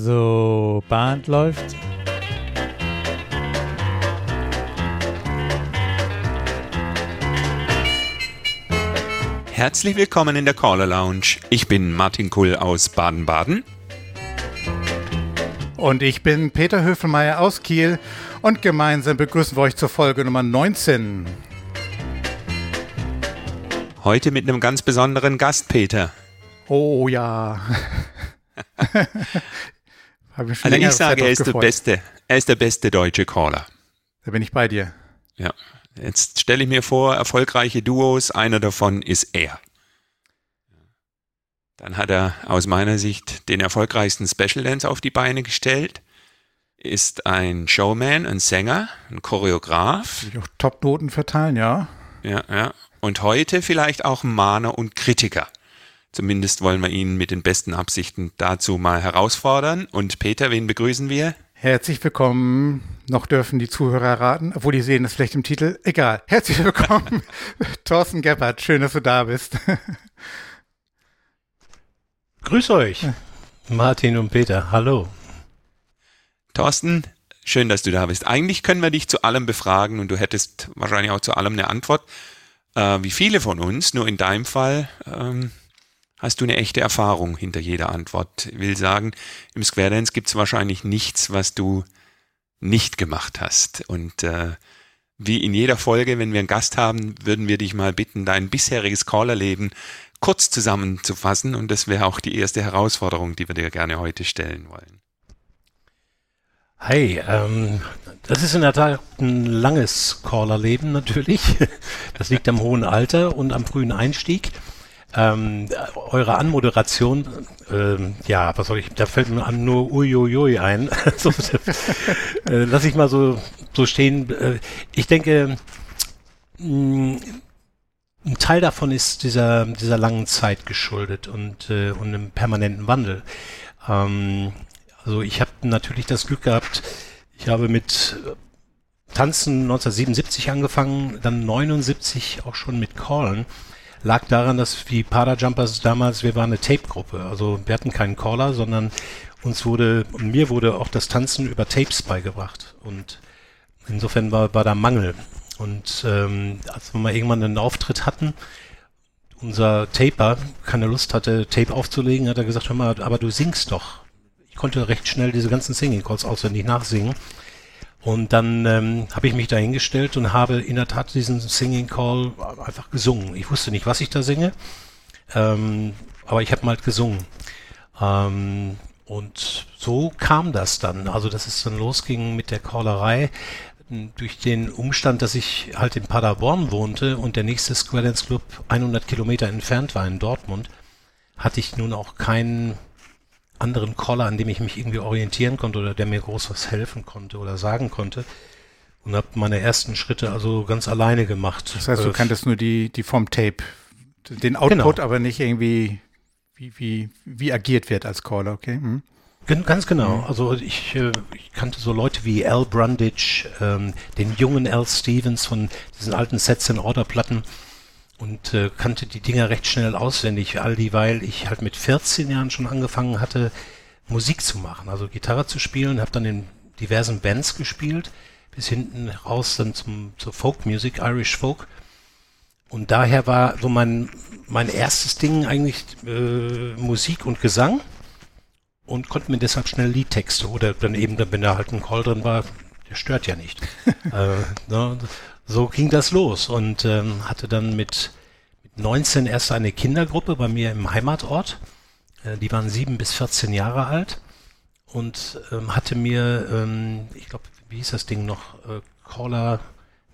So, Band läuft. Herzlich willkommen in der Caller Lounge. Ich bin Martin Kull aus Baden-Baden. Und ich bin Peter Höfelmeier aus Kiel und gemeinsam begrüßen wir euch zur Folge Nummer 19. Heute mit einem ganz besonderen Gast, Peter. Oh ja. ich also ich sage, er ist der beste, er ist der beste deutsche Caller. Da bin ich bei dir. Ja. Jetzt stelle ich mir vor, erfolgreiche Duos, einer davon ist er. Dann hat er aus meiner Sicht den erfolgreichsten Special Dance auf die Beine gestellt, ist ein Showman, ein Sänger, ein Choreograf. Will ich auch Top-Noten verteilen, ja. Ja, ja. Und heute vielleicht auch ein Mahner und Kritiker. Zumindest wollen wir ihn mit den besten Absichten dazu mal herausfordern. Und Peter, wen begrüßen wir? Herzlich willkommen. Noch dürfen die Zuhörer raten, obwohl die sehen es vielleicht im Titel. Egal. Herzlich willkommen, Thorsten Gebhardt. Schön, dass du da bist. Grüß euch, Martin und Peter. Hallo. Thorsten, schön, dass du da bist. Eigentlich können wir dich zu allem befragen und du hättest wahrscheinlich auch zu allem eine Antwort. Äh, wie viele von uns, nur in deinem Fall, ähm, hast du eine echte Erfahrung hinter jeder Antwort. Will sagen, im Square Dance gibt es wahrscheinlich nichts, was du nicht gemacht hast. Und äh, wie in jeder Folge, wenn wir einen Gast haben, würden wir dich mal bitten, dein bisheriges Callerleben kurz zusammenzufassen. Und das wäre auch die erste Herausforderung, die wir dir gerne heute stellen wollen. Hi, ähm, das ist in der Tat ein langes Callerleben natürlich. Das liegt am hohen Alter und am frühen Einstieg. Ähm, eure Anmoderation, ähm, ja, was soll ich, da fällt mir nur Uiuiui ein. so, äh, lass ich mal so, so stehen. Äh, ich denke, mh, mm, ein Teil davon ist dieser, dieser langen Zeit geschuldet und, äh, und einem permanenten Wandel. Ähm, also ich habe natürlich das Glück gehabt, ich habe mit Tanzen 1977 angefangen, dann 79 auch schon mit Callen lag daran, dass die Jumpers damals, wir waren eine Tape-Gruppe. Also wir hatten keinen Caller, sondern uns wurde, mir wurde auch das Tanzen über Tapes beigebracht. Und insofern war, war da Mangel. Und ähm, als wir mal irgendwann einen Auftritt hatten, unser Taper keine Lust hatte, Tape aufzulegen, hat er gesagt, hör mal, aber du singst doch. Ich konnte recht schnell diese ganzen Singing Calls auswendig nachsingen. Und dann ähm, habe ich mich dahingestellt und habe in der Tat diesen Singing Call einfach gesungen. Ich wusste nicht, was ich da singe, ähm, aber ich habe mal halt gesungen. Ähm, und so kam das dann. Also, dass es dann losging mit der Callerei durch den Umstand, dass ich halt in Paderborn wohnte und der nächste Square Dance Club 100 Kilometer entfernt war in Dortmund, hatte ich nun auch keinen anderen Caller, an dem ich mich irgendwie orientieren konnte oder der mir groß was helfen konnte oder sagen konnte. Und habe meine ersten Schritte also ganz alleine gemacht. Das heißt, du äh, kanntest nur die, die vom Tape, den Output, genau. aber nicht irgendwie, wie, wie, wie agiert wird als Caller, okay? Hm. Ganz genau. Mhm. Also ich, äh, ich, kannte so Leute wie Al Brundage, ähm, den jungen Al Stevens von diesen alten Sets in Orderplatten und äh, kannte die Dinger recht schnell auswendig, all dieweil ich halt mit 14 Jahren schon angefangen hatte, Musik zu machen, also Gitarre zu spielen, habe dann in diversen Bands gespielt, bis hinten raus dann zum, zur Folk Music, Irish Folk. Und daher war so mein, mein erstes Ding eigentlich äh, Musik und Gesang und konnte mir deshalb schnell Liedtexte oder dann eben, wenn da halt ein Call drin war, der stört ja nicht. äh, ne, so ging das los und ähm, hatte dann mit, mit 19 erst eine Kindergruppe bei mir im Heimatort. Äh, die waren sieben bis 14 Jahre alt und ähm, hatte mir, ähm, ich glaube, wie hieß das Ding noch, äh, Caller,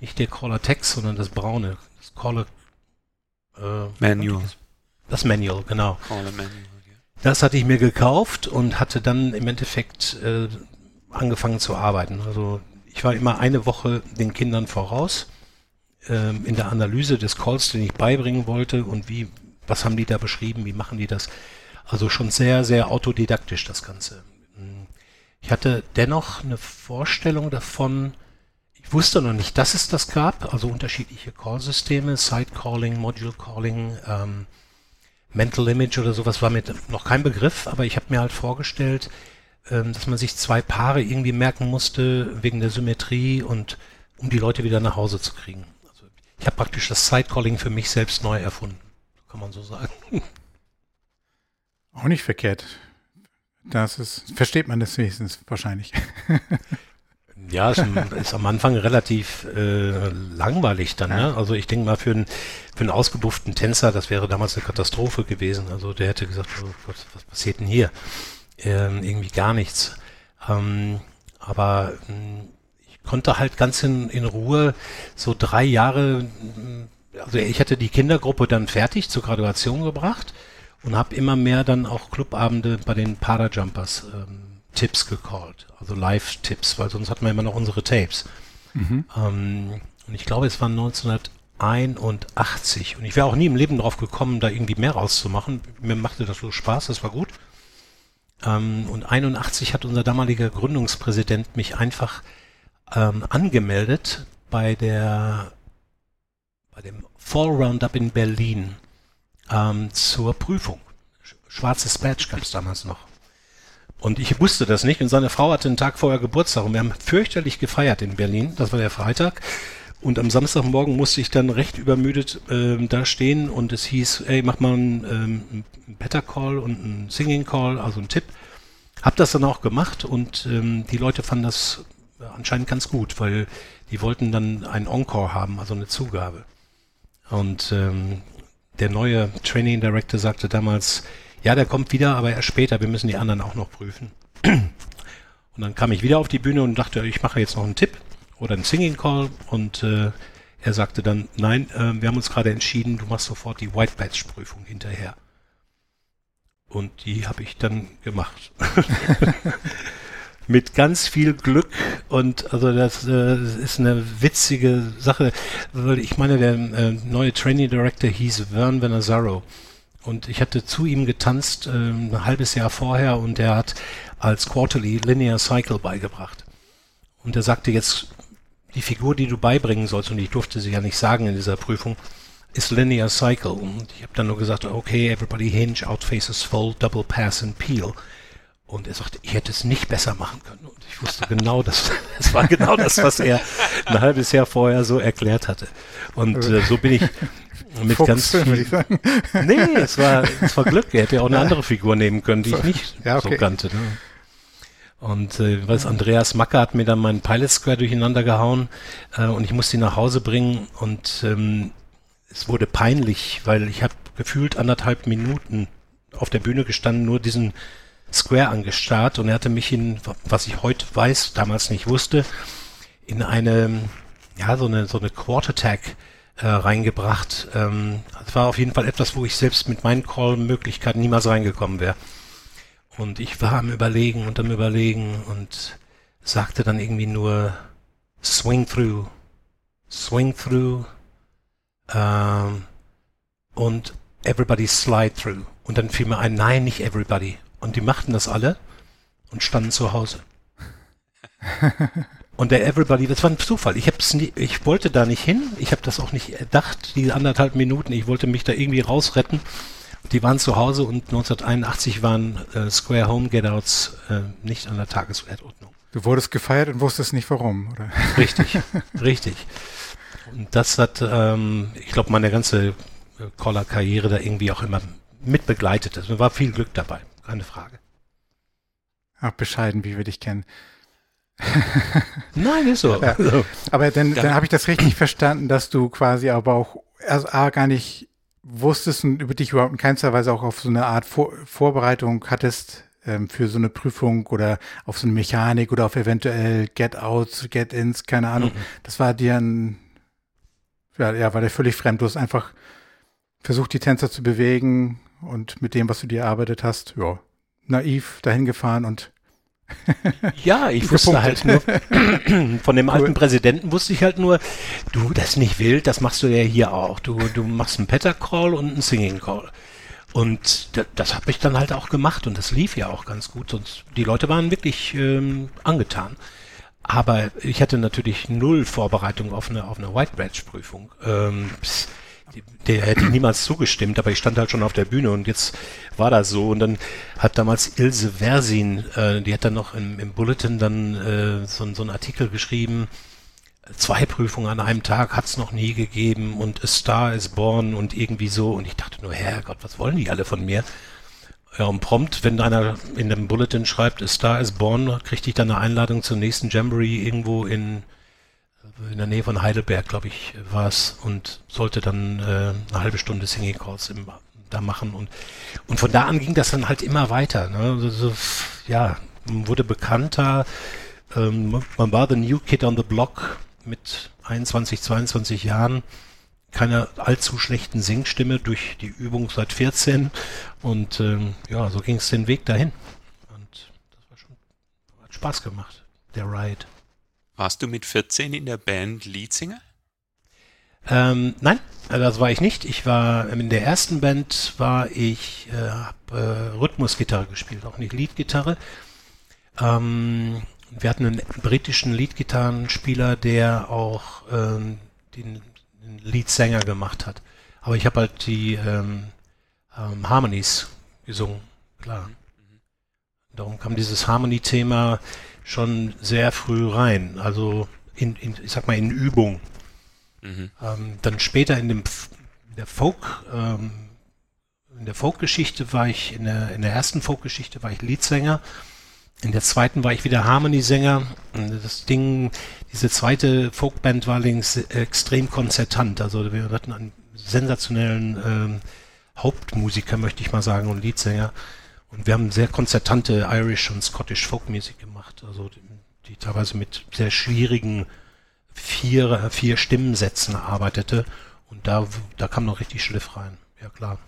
nicht der Caller Text, sondern das braune, das Caller äh, Manual. Das Manual, genau. Caller Manual. Das hatte ich mir gekauft und hatte dann im Endeffekt äh, angefangen zu arbeiten. Also ich war immer eine Woche den Kindern voraus ähm, in der Analyse des Calls, den ich beibringen wollte und wie, was haben die da beschrieben, wie machen die das. Also schon sehr, sehr autodidaktisch das Ganze. Ich hatte dennoch eine Vorstellung davon, ich wusste noch nicht, dass es das gab, also unterschiedliche Call-Systeme, Side-Calling, Module-Calling, ähm, Mental Image oder sowas war mir noch kein Begriff, aber ich habe mir halt vorgestellt, dass man sich zwei Paare irgendwie merken musste wegen der Symmetrie und um die Leute wieder nach Hause zu kriegen. Also ich habe praktisch das Sidecalling für mich selbst neu erfunden, kann man so sagen. Auch nicht verkehrt. Das ist, versteht man das wenigstens wahrscheinlich. Ja, ist, ist am Anfang relativ äh, langweilig dann. Ne? Also ich denke mal, für einen, für einen ausgebufften Tänzer, das wäre damals eine Katastrophe gewesen. Also der hätte gesagt, oh Gott, was passiert denn hier? Ähm, irgendwie gar nichts. Ähm, aber ähm, ich konnte halt ganz in, in Ruhe so drei Jahre, also ich hatte die Kindergruppe dann fertig zur Graduation gebracht und habe immer mehr dann auch Clubabende bei den Parajumpers ähm, Tipps gecallt, also Live-Tipps, weil sonst hatten wir immer noch unsere Tapes. Mhm. Ähm, und ich glaube, es war 1981 und ich wäre auch nie im Leben drauf gekommen, da irgendwie mehr rauszumachen. Mir machte das so Spaß, das war gut. Ähm, und 81 hat unser damaliger Gründungspräsident mich einfach ähm, angemeldet bei der bei dem Fall Roundup in Berlin ähm, zur Prüfung. Schwarzes Badge gab es damals noch. Und ich wusste das nicht und seine Frau hatte einen Tag vorher Geburtstag und wir haben fürchterlich gefeiert in Berlin. Das war der Freitag. Und am Samstagmorgen musste ich dann recht übermüdet äh, da stehen und es hieß, ey, mach mal einen, ähm, einen Better Call und einen Singing Call, also einen Tipp. Hab das dann auch gemacht und ähm, die Leute fanden das anscheinend ganz gut, weil die wollten dann ein Encore haben, also eine Zugabe. Und ähm, der neue Training Director sagte damals, ja, der kommt wieder, aber erst später, wir müssen die anderen auch noch prüfen. Und dann kam ich wieder auf die Bühne und dachte, ich mache jetzt noch einen Tipp oder einen Singing Call und äh, er sagte dann, nein, äh, wir haben uns gerade entschieden, du machst sofort die White Badge Prüfung hinterher. Und die habe ich dann gemacht. Mit ganz viel Glück und also das, äh, ist eine witzige Sache, weil ich meine, der äh, neue Training Director hieß Vern Venazaro. Und ich hatte zu ihm getanzt äh, ein halbes Jahr vorher und er hat als Quarterly Linear Cycle beigebracht. Und er sagte jetzt, die Figur, die du beibringen sollst, und ich durfte sie ja nicht sagen in dieser Prüfung, ist Linear Cycle. Und ich habe dann nur gesagt, okay, everybody hinge, out faces full, double pass and peel. Und er sagte, ich hätte es nicht besser machen können. Und ich wusste genau, das, das war genau das, was er ein halbes Jahr vorher so erklärt hatte. Und äh, so bin ich mit Fuchs, ganz viel, ich sagen. Nee, es war, es war Glück. Er hätte ja auch eine andere Figur nehmen können, die ich nicht ja, okay. so kannte. Ne? Und äh, weiß, Andreas Macker hat mir dann meinen Pilot Square durcheinander gehauen äh, und ich musste ihn nach Hause bringen und ähm, es wurde peinlich, weil ich habe gefühlt anderthalb Minuten auf der Bühne gestanden, nur diesen Square angestarrt und er hatte mich in, was ich heute weiß, damals nicht wusste, in eine, ja, so eine, so eine Quarter-Tag äh, reingebracht. Ähm, das war auf jeden Fall etwas, wo ich selbst mit meinen Call-Möglichkeiten niemals reingekommen wäre. Und ich war am Überlegen und am Überlegen und sagte dann irgendwie nur Swing through, Swing through ähm, und Everybody slide through. Und dann fiel mir ein, nein, nicht Everybody. Und die machten das alle und standen zu Hause. Und der Everybody, das war ein Zufall. Ich hab's nie, ich wollte da nicht hin. Ich habe das auch nicht erdacht, diese anderthalb Minuten. Ich wollte mich da irgendwie rausretten. Die waren zu Hause und 1981 waren äh, Square Home Getouts äh, nicht an der Tagesordnung. Du wurdest gefeiert und wusstest nicht warum, oder? Richtig, richtig. Und das hat, ähm, ich glaube, meine ganze äh, Caller-Karriere da irgendwie auch immer mit begleitet. Es war viel Glück dabei, keine Frage. Ach, bescheiden, wie wir dich kennen. Nein, ist so. Ja. Aber dann, dann habe ich das richtig verstanden, dass du quasi aber auch erst A, gar nicht wusstest und über dich überhaupt in keinster Weise auch auf so eine Art Vor Vorbereitung hattest ähm, für so eine Prüfung oder auf so eine Mechanik oder auf eventuell Get-Outs, Get-Ins, keine Ahnung. Mhm. Das war dir ein, ja, ja, war dir völlig fremd. Du hast einfach versucht, die Tänzer zu bewegen und mit dem, was du dir erarbeitet hast, ja, naiv dahin gefahren und ja, ich wusste halt nur, von dem alten Präsidenten wusste ich halt nur, du, das ist nicht wild, das machst du ja hier auch. Du, du machst einen Petter Call und einen Singing Call. Und das, das habe ich dann halt auch gemacht und das lief ja auch ganz gut. Und die Leute waren wirklich ähm, angetan. Aber ich hatte natürlich null Vorbereitung auf eine, auf eine White Badge Prüfung. Der hätte niemals zugestimmt, aber ich stand halt schon auf der Bühne und jetzt war das so. Und dann hat damals Ilse Versin, äh, die hat dann noch im, im Bulletin dann äh, so, so einen Artikel geschrieben, zwei Prüfungen an einem Tag hat's noch nie gegeben und A Star is Born und irgendwie so. Und ich dachte nur, Herrgott, was wollen die alle von mir? Ja, und prompt, wenn einer in dem Bulletin schreibt, A Star is Born, kriegte ich dann eine Einladung zum nächsten Jamboree irgendwo in, in der Nähe von Heidelberg, glaube ich, war es. Und sollte dann äh, eine halbe Stunde Singing Calls im, da machen. Und, und von da an ging das dann halt immer weiter. Ne? Also, so, ja, man wurde bekannter. Ähm, man war the new kid on the block mit 21, 22 Jahren keine allzu schlechten Singstimme durch die Übung seit 14 und ähm, ja, so ging es den Weg dahin und das war schon hat Spaß gemacht, der Ride. Warst du mit 14 in der Band Leadsinger? Ähm, nein, das war ich nicht. Ich war in der ersten Band war ich äh, hab, äh, Rhythmusgitarre gespielt, auch nicht Leadgitarre. Ähm, wir hatten einen britischen Leadgitarrenspieler, der auch ähm, den, den Leadsänger gemacht hat. Aber ich habe halt die ähm, ähm, Harmonies gesungen, klar. Darum kam dieses Harmony-Thema schon sehr früh rein. Also in, in ich sag mal in Übung. Mhm. Ähm, dann später in dem in der Folk ähm, in der Folk-Geschichte war ich in der in der ersten Folk-Geschichte war ich Leadsänger in der zweiten war ich wieder Harmony-Sänger. Das Ding, diese zweite Folkband war links extrem konzertant. Also wir hatten einen sensationellen ähm, Hauptmusiker, möchte ich mal sagen, und Leadsänger. Und wir haben sehr konzertante Irish und Scottish Folkmusik gemacht. Also die, die teilweise mit sehr schwierigen vier, vier Stimmensätzen arbeitete. Und da, da kam noch richtig Schliff rein. Ja, klar.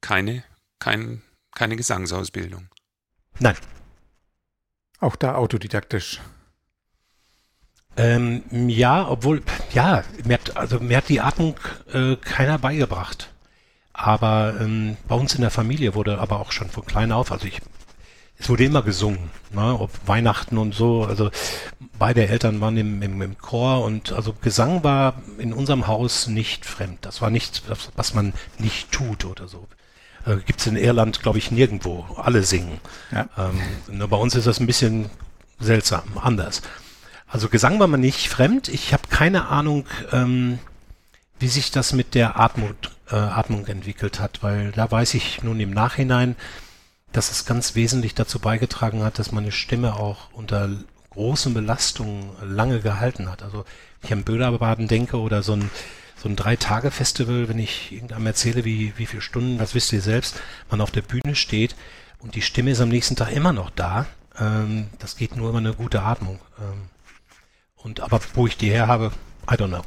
Keine, kein, keine Gesangsausbildung. Nein. Auch da autodidaktisch. Ähm, ja, obwohl, ja, mir hat, also mir hat die Atmung äh, keiner beigebracht. Aber ähm, bei uns in der Familie wurde aber auch schon von klein auf, also ich, es wurde immer gesungen, ne, ob Weihnachten und so. Also beide Eltern waren im, im, im Chor und also Gesang war in unserem Haus nicht fremd. Das war nichts, was man nicht tut oder so. Äh, Gibt es in Irland, glaube ich, nirgendwo. Alle singen. Ja. Ähm, nur bei uns ist das ein bisschen seltsam, anders. Also Gesang war mir nicht fremd. Ich habe keine Ahnung, ähm, wie sich das mit der Atmung, äh, Atmung entwickelt hat, weil da weiß ich nun im Nachhinein, dass es ganz wesentlich dazu beigetragen hat, dass meine Stimme auch unter großen Belastungen lange gehalten hat. Also wenn ich an Böderbaden denke oder so ein so ein Drei-Tage-Festival, wenn ich irgendeinem erzähle, wie, wie viele Stunden, das wisst ihr selbst, man auf der Bühne steht und die Stimme ist am nächsten Tag immer noch da. Ähm, das geht nur über eine gute Atmung. Ähm, und aber wo ich die her habe, I don't know.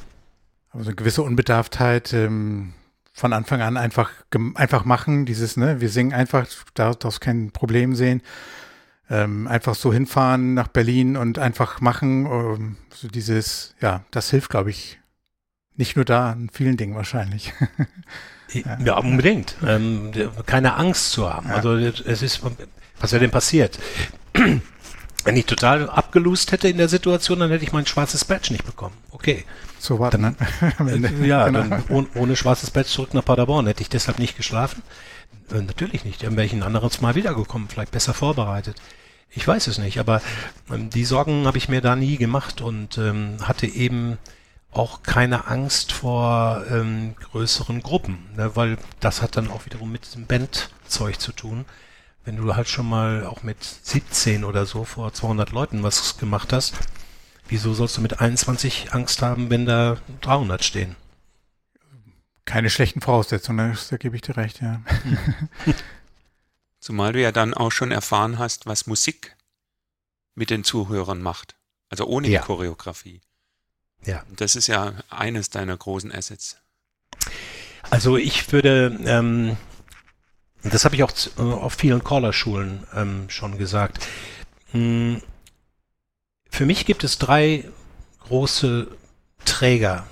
Aber so eine gewisse Unbedarftheit ähm, von Anfang an einfach einfach machen, dieses, ne, wir singen einfach, daraus kein Problem sehen. Ähm, einfach so hinfahren nach Berlin und einfach machen, ähm, so dieses, ja, das hilft, glaube ich, nicht nur da, in vielen Dingen wahrscheinlich. ja. ja, unbedingt. Ähm, keine Angst zu haben. Ja. Also es ist, was wäre denn passiert? Wenn ich total abgelust hätte in der Situation, dann hätte ich mein schwarzes Badge nicht bekommen. Okay. So war dann. Ja, genau. dann ohne, ohne schwarzes Badge zurück nach Paderborn. Hätte ich deshalb nicht geschlafen? Äh, natürlich nicht. Dann wäre ich ein anderes Mal wiedergekommen, vielleicht besser vorbereitet. Ich weiß es nicht, aber ähm, die Sorgen habe ich mir da nie gemacht und ähm, hatte eben auch keine Angst vor ähm, größeren Gruppen, ne, weil das hat dann auch wiederum mit diesem Bandzeug zu tun. Wenn du halt schon mal auch mit 17 oder so vor 200 Leuten was gemacht hast, wieso sollst du mit 21 Angst haben, wenn da 300 stehen? Keine schlechten Voraussetzungen, da gebe ich dir recht, ja. Zumal du ja dann auch schon erfahren hast, was Musik mit den Zuhörern macht. Also ohne ja. die Choreografie. Ja. Das ist ja eines deiner großen Assets. Also ich würde, ähm, das habe ich auch äh, auf vielen Caller-Schulen ähm, schon gesagt. Hm, für mich gibt es drei große Träger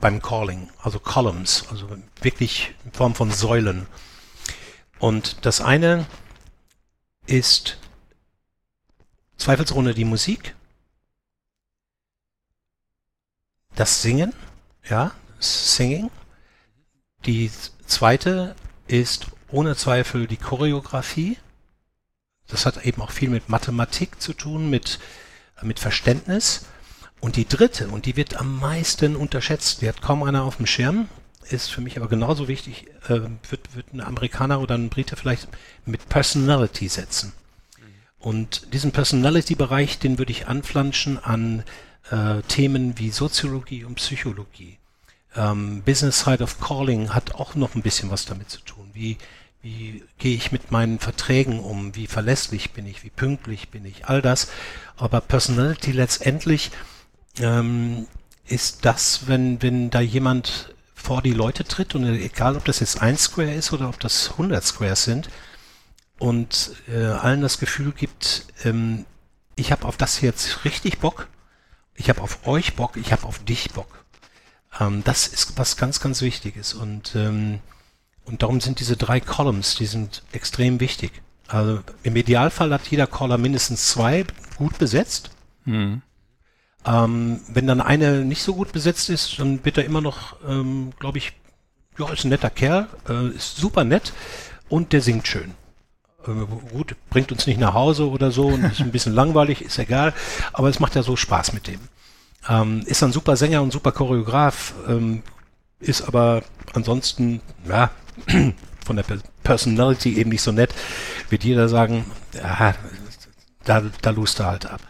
beim Calling, also Columns, also wirklich in Form von Säulen. Und das eine ist zweifelsohne die Musik, das Singen, ja, Singing. Die zweite ist ohne Zweifel die Choreografie. Das hat eben auch viel mit Mathematik zu tun, mit, mit Verständnis. Und die dritte, und die wird am meisten unterschätzt, die hat kaum einer auf dem Schirm, ist für mich aber genauso wichtig, äh, wird, wird ein Amerikaner oder ein Brite vielleicht mit Personality setzen. Und diesen Personality-Bereich, den würde ich anflanschen an äh, Themen wie Soziologie und Psychologie. Ähm, Business Side of Calling hat auch noch ein bisschen was damit zu tun. Wie, wie gehe ich mit meinen Verträgen um? Wie verlässlich bin ich? Wie pünktlich bin ich? All das. Aber Personality letztendlich ähm, ist das, wenn, wenn da jemand vor die Leute tritt und egal, ob das jetzt ein Square ist oder ob das 100 Squares sind und äh, allen das Gefühl gibt, ähm, ich habe auf das jetzt richtig Bock, ich habe auf euch Bock, ich habe auf dich Bock. Ähm, das ist was ganz, ganz Wichtiges und ähm, und darum sind diese drei Columns, die sind extrem wichtig. Also im Idealfall hat jeder Caller mindestens zwei gut besetzt. Mhm. Ähm, wenn dann eine nicht so gut besetzt ist, dann wird er immer noch, ähm, glaube ich, ja, ist ein netter Kerl, äh, ist super nett und der singt schön. Äh, gut, bringt uns nicht nach Hause oder so und ist ein bisschen langweilig, ist egal, aber es macht ja so Spaß mit dem. Ähm, ist ein super Sänger und super Choreograf, ähm, ist aber ansonsten, ja, von der Personality eben nicht so nett, wird jeder sagen, ja, da, da lust er halt ab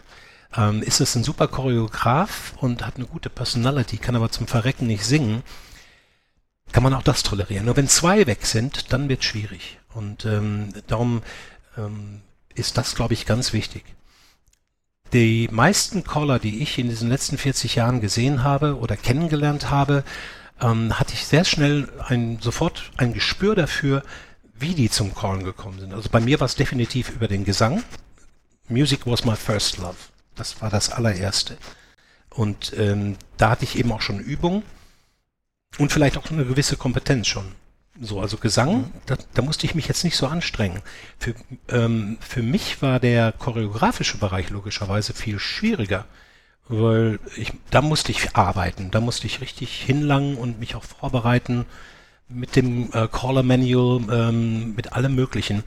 ähm, ist es ein super Choreograf und hat eine gute Personality, kann aber zum Verrecken nicht singen, kann man auch das tolerieren. Nur wenn zwei weg sind, dann wird schwierig. Und ähm, darum ähm, ist das, glaube ich, ganz wichtig. Die meisten Caller, die ich in diesen letzten 40 Jahren gesehen habe oder kennengelernt habe, ähm, hatte ich sehr schnell ein, sofort ein Gespür dafür, wie die zum Callen gekommen sind. Also bei mir war es definitiv über den Gesang. Music was my first love. Das war das allererste. Und ähm, da hatte ich eben auch schon Übung und vielleicht auch eine gewisse Kompetenz schon. So, also Gesang, mhm. da, da, musste ich mich jetzt nicht so anstrengen. Für, ähm, für mich war der choreografische Bereich logischerweise viel schwieriger, weil ich, da musste ich arbeiten, da musste ich richtig hinlangen und mich auch vorbereiten mit dem äh, Caller Manual, ähm, mit allem Möglichen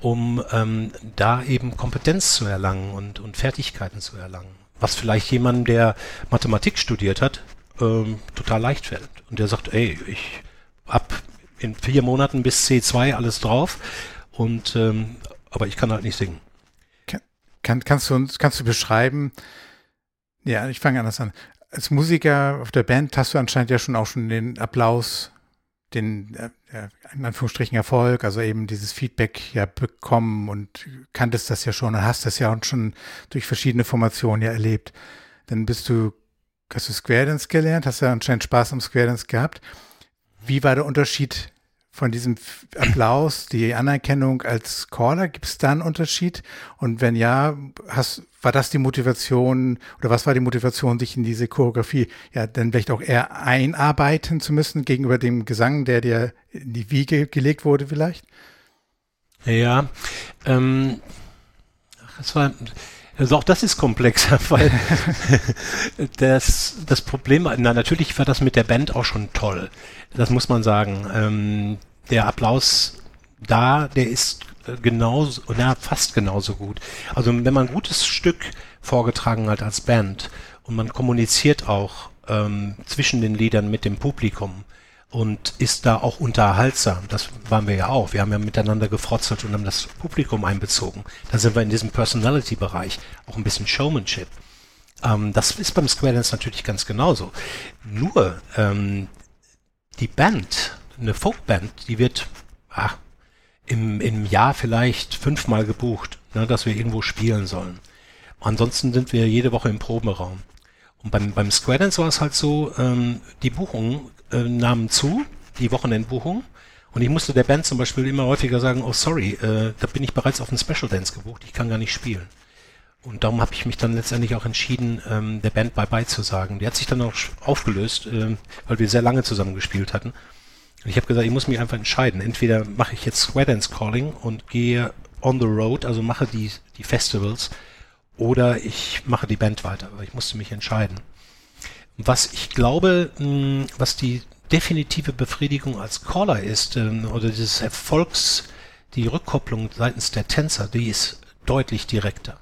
um ähm, da eben Kompetenz zu erlangen und, und Fertigkeiten zu erlangen. Was vielleicht jemand, der Mathematik studiert hat, ähm, total leicht fällt. Und der sagt, ey, ich hab in vier Monaten bis C2 alles drauf und ähm, aber ich kann halt nicht singen. Kann, kannst du uns, kannst du beschreiben, ja, ich fange anders an. Als Musiker auf der Band hast du anscheinend ja schon auch schon den Applaus den äh, in Anführungsstrichen Erfolg, also eben dieses Feedback ja bekommen und kanntest das ja schon und hast das ja auch schon durch verschiedene Formationen ja erlebt. Dann bist du, hast du Square Dance gelernt, hast ja anscheinend Spaß am Square Dance gehabt. Wie war der Unterschied von diesem Applaus, die Anerkennung als Caller? Gibt es da einen Unterschied? Und wenn ja, hast, war das die Motivation oder was war die Motivation, sich in diese Choreografie ja dann vielleicht auch eher einarbeiten zu müssen gegenüber dem Gesang, der dir in die Wiege gelegt wurde vielleicht? Ja, ähm, das war, also auch das ist komplexer, weil das, das Problem, na, natürlich war das mit der Band auch schon toll. Das muss man sagen. Ähm, der Applaus da, der ist äh, genauso, na, fast genauso gut. Also wenn man ein gutes Stück vorgetragen hat als Band und man kommuniziert auch ähm, zwischen den Liedern mit dem Publikum und ist da auch unterhaltsam. Das waren wir ja auch. Wir haben ja miteinander gefrotzelt und haben das Publikum einbezogen. Da sind wir in diesem Personality-Bereich, auch ein bisschen Showmanship. Ähm, das ist beim Square Dance natürlich ganz genauso. Nur ähm, die Band eine Folkband, die wird ach, im, im Jahr vielleicht fünfmal gebucht, ne, dass wir irgendwo spielen sollen. Ansonsten sind wir jede Woche im Proberaum. Und beim, beim Square Dance war es halt so, ähm, die Buchungen äh, nahmen zu, die Wochenendbuchungen. Und ich musste der Band zum Beispiel immer häufiger sagen, oh sorry, äh, da bin ich bereits auf einen Special Dance gebucht, ich kann gar nicht spielen. Und darum habe ich mich dann letztendlich auch entschieden, ähm, der Band Bye-Bye zu sagen. Die hat sich dann auch aufgelöst, äh, weil wir sehr lange zusammen gespielt hatten. Ich habe gesagt, ich muss mich einfach entscheiden. Entweder mache ich jetzt Square Dance Calling und gehe on the road, also mache die, die Festivals, oder ich mache die Band weiter. Aber ich musste mich entscheiden. Was ich glaube, hm, was die definitive Befriedigung als Caller ist, ähm, oder dieses Erfolgs, die Rückkopplung seitens der Tänzer, die ist deutlich direkter.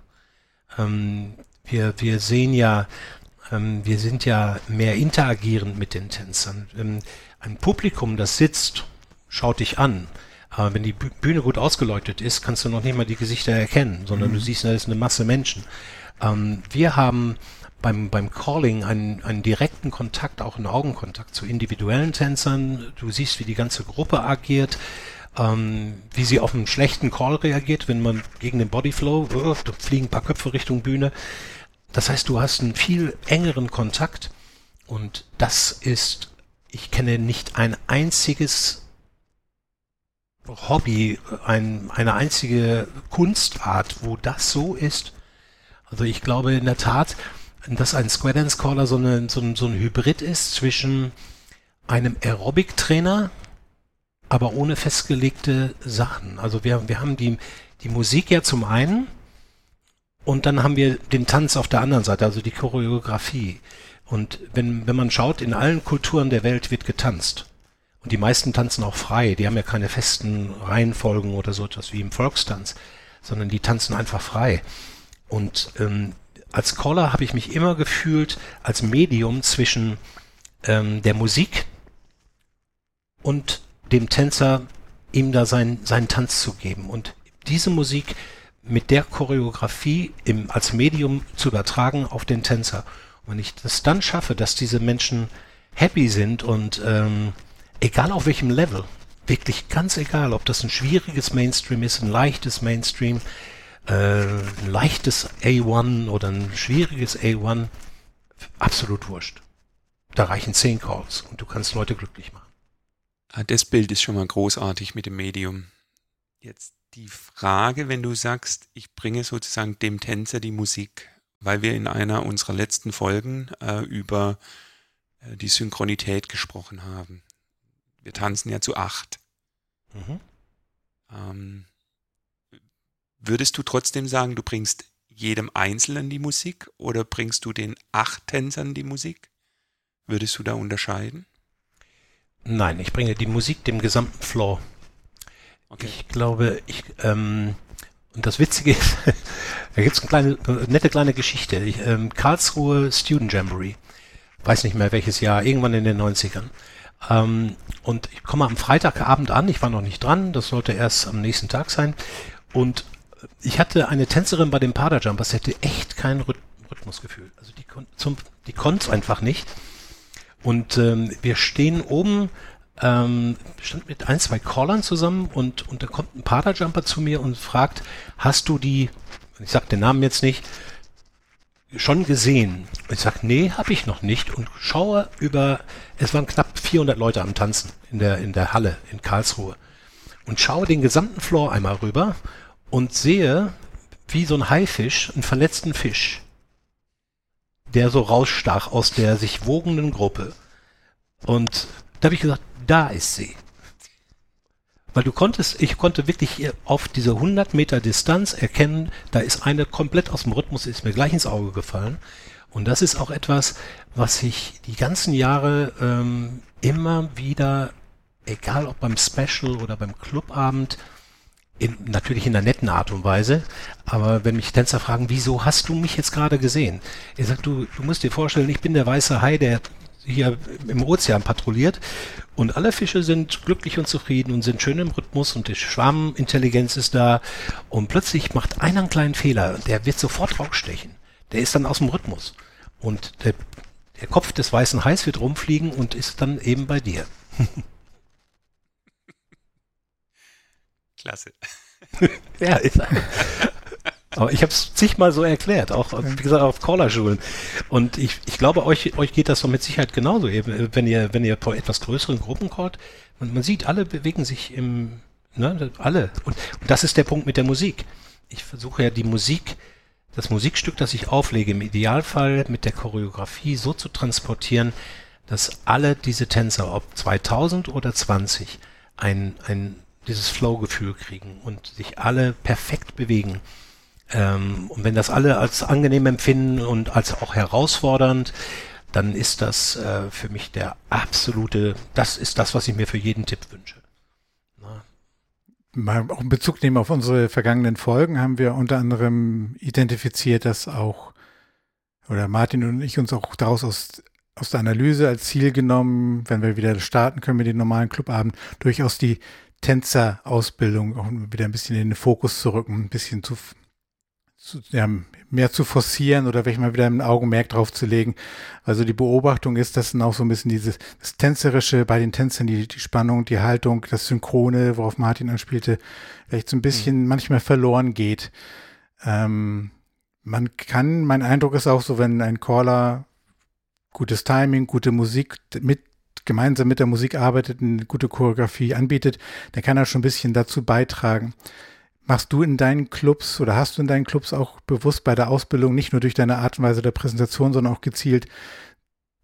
Ähm, wir, wir sehen ja, ähm, wir sind ja mehr interagierend mit den Tänzern. Ein Publikum, das sitzt, schaut dich an. Aber wenn die Bühne gut ausgeleuchtet ist, kannst du noch nicht mal die Gesichter erkennen, sondern mhm. du siehst, da ist eine Masse Menschen. Ähm, wir haben beim, beim Calling einen, einen direkten Kontakt, auch einen Augenkontakt zu individuellen Tänzern. Du siehst, wie die ganze Gruppe agiert, ähm, wie sie auf einen schlechten Call reagiert, wenn man gegen den Bodyflow, wirft, fliegen ein paar Köpfe Richtung Bühne. Das heißt, du hast einen viel engeren Kontakt und das ist, ich kenne nicht ein einziges Hobby, ein, eine einzige Kunstart, wo das so ist. Also ich glaube in der Tat, dass ein Square Dance Caller so, eine, so, ein, so ein Hybrid ist zwischen einem Aerobic-Trainer, aber ohne festgelegte Sachen. Also wir, wir haben die, die Musik ja zum einen und dann haben wir den Tanz auf der anderen Seite, also die Choreografie. Und wenn, wenn man schaut, in allen Kulturen der Welt wird getanzt. Und die meisten tanzen auch frei. Die haben ja keine festen Reihenfolgen oder so etwas wie im Volkstanz, sondern die tanzen einfach frei. Und ähm, als Caller habe ich mich immer gefühlt als Medium zwischen ähm, der Musik und dem Tänzer, ihm da sein, seinen Tanz zu geben. Und diese Musik mit der Choreografie im, als Medium zu übertragen auf den Tänzer. Wenn ich das dann schaffe, dass diese Menschen happy sind und ähm, egal auf welchem Level, wirklich ganz egal, ob das ein schwieriges Mainstream ist, ein leichtes Mainstream, äh, ein leichtes A1 oder ein schwieriges A1, absolut wurscht. Da reichen zehn Calls und du kannst Leute glücklich machen. Ah, das Bild ist schon mal großartig mit dem Medium. Jetzt die Frage, wenn du sagst, ich bringe sozusagen dem Tänzer die Musik, weil wir in einer unserer letzten Folgen äh, über äh, die Synchronität gesprochen haben. Wir tanzen ja zu acht. Mhm. Ähm, würdest du trotzdem sagen, du bringst jedem Einzelnen die Musik oder bringst du den acht Tänzern die Musik? Würdest du da unterscheiden? Nein, ich bringe die Musik dem gesamten Floor. Okay. Ich glaube, ich, ähm, und das Witzige ist, da gibt es eine kleine, nette kleine Geschichte. Ich, ähm, Karlsruhe Student Jamboree. Weiß nicht mehr welches Jahr, irgendwann in den 90ern. Ähm, und ich komme am Freitagabend an, ich war noch nicht dran, das sollte erst am nächsten Tag sein. Und ich hatte eine Tänzerin bei den Jumpers, die hatte echt kein Rhythmusgefühl. Also die, kon zum, die konnte es einfach nicht. Und ähm, wir stehen oben, ähm, stand mit ein, zwei Callern zusammen und, und da kommt ein Jumper zu mir und fragt, hast du die, ich sag den Namen jetzt nicht, schon gesehen. Ich sag, nee, habe ich noch nicht und schaue über, es waren knapp 400 Leute am Tanzen in der, in der Halle in Karlsruhe und schaue den gesamten Floor einmal rüber und sehe, wie so ein Haifisch, einen verletzten Fisch, der so rausstach aus der sich wogenden Gruppe. Und da habe ich gesagt, da ist sie. Weil du konntest, ich konnte wirklich auf diese 100 Meter Distanz erkennen, da ist eine komplett aus dem Rhythmus, ist mir gleich ins Auge gefallen. Und das ist auch etwas, was ich die ganzen Jahre ähm, immer wieder, egal ob beim Special oder beim Clubabend, in, natürlich in einer netten Art und Weise, aber wenn mich Tänzer fragen, wieso hast du mich jetzt gerade gesehen? Ich sag, du, du musst dir vorstellen, ich bin der weiße Hai, der hier im Ozean patrouilliert und alle Fische sind glücklich und zufrieden und sind schön im Rhythmus und die Schwarmintelligenz ist da und plötzlich macht einer einen kleinen Fehler, der wird sofort rausstechen. Der ist dann aus dem Rhythmus und der, der Kopf des weißen Hais wird rumfliegen und ist dann eben bei dir. Klasse. ja, ist, aber ich habe es zigmal so erklärt, auch wie gesagt auf Callerschulen. Und ich, ich glaube, euch, euch geht das so mit Sicherheit genauso, eben, wenn ihr, wenn ihr vor etwas größeren Gruppen callt. Und man sieht, alle bewegen sich im, ne, alle. Und, und das ist der Punkt mit der Musik. Ich versuche ja die Musik, das Musikstück, das ich auflege, im Idealfall mit der Choreografie so zu transportieren, dass alle diese Tänzer, ob 2000 oder 20, ein, ein, dieses Flow-Gefühl kriegen und sich alle perfekt bewegen. Ähm, und wenn das alle als angenehm empfinden und als auch herausfordernd, dann ist das äh, für mich der absolute, das ist das, was ich mir für jeden Tipp wünsche. Na. Mal auch in Bezug nehmen auf unsere vergangenen Folgen haben wir unter anderem identifiziert, dass auch, oder Martin und ich uns auch daraus aus, aus der Analyse als Ziel genommen, wenn wir wieder starten können mit den normalen Clubabend, durchaus die Tänzerausbildung auch wieder ein bisschen in den Fokus zu rücken, ein bisschen zu, zu ja, mehr zu forcieren oder vielleicht mal wieder ein Augenmerk drauf zu legen. Also die Beobachtung ist, dass dann auch so ein bisschen dieses das Tänzerische bei den Tänzern, die, die Spannung, die Haltung, das Synchrone, worauf Martin anspielte, vielleicht so ein bisschen mhm. manchmal verloren geht. Ähm, man kann, mein Eindruck ist auch so, wenn ein Caller gutes Timing, gute Musik mit gemeinsam mit der Musik arbeitet, eine gute Choreografie anbietet, dann kann er schon ein bisschen dazu beitragen. Machst du in deinen Clubs oder hast du in deinen Clubs auch bewusst bei der Ausbildung nicht nur durch deine Art und Weise der Präsentation, sondern auch gezielt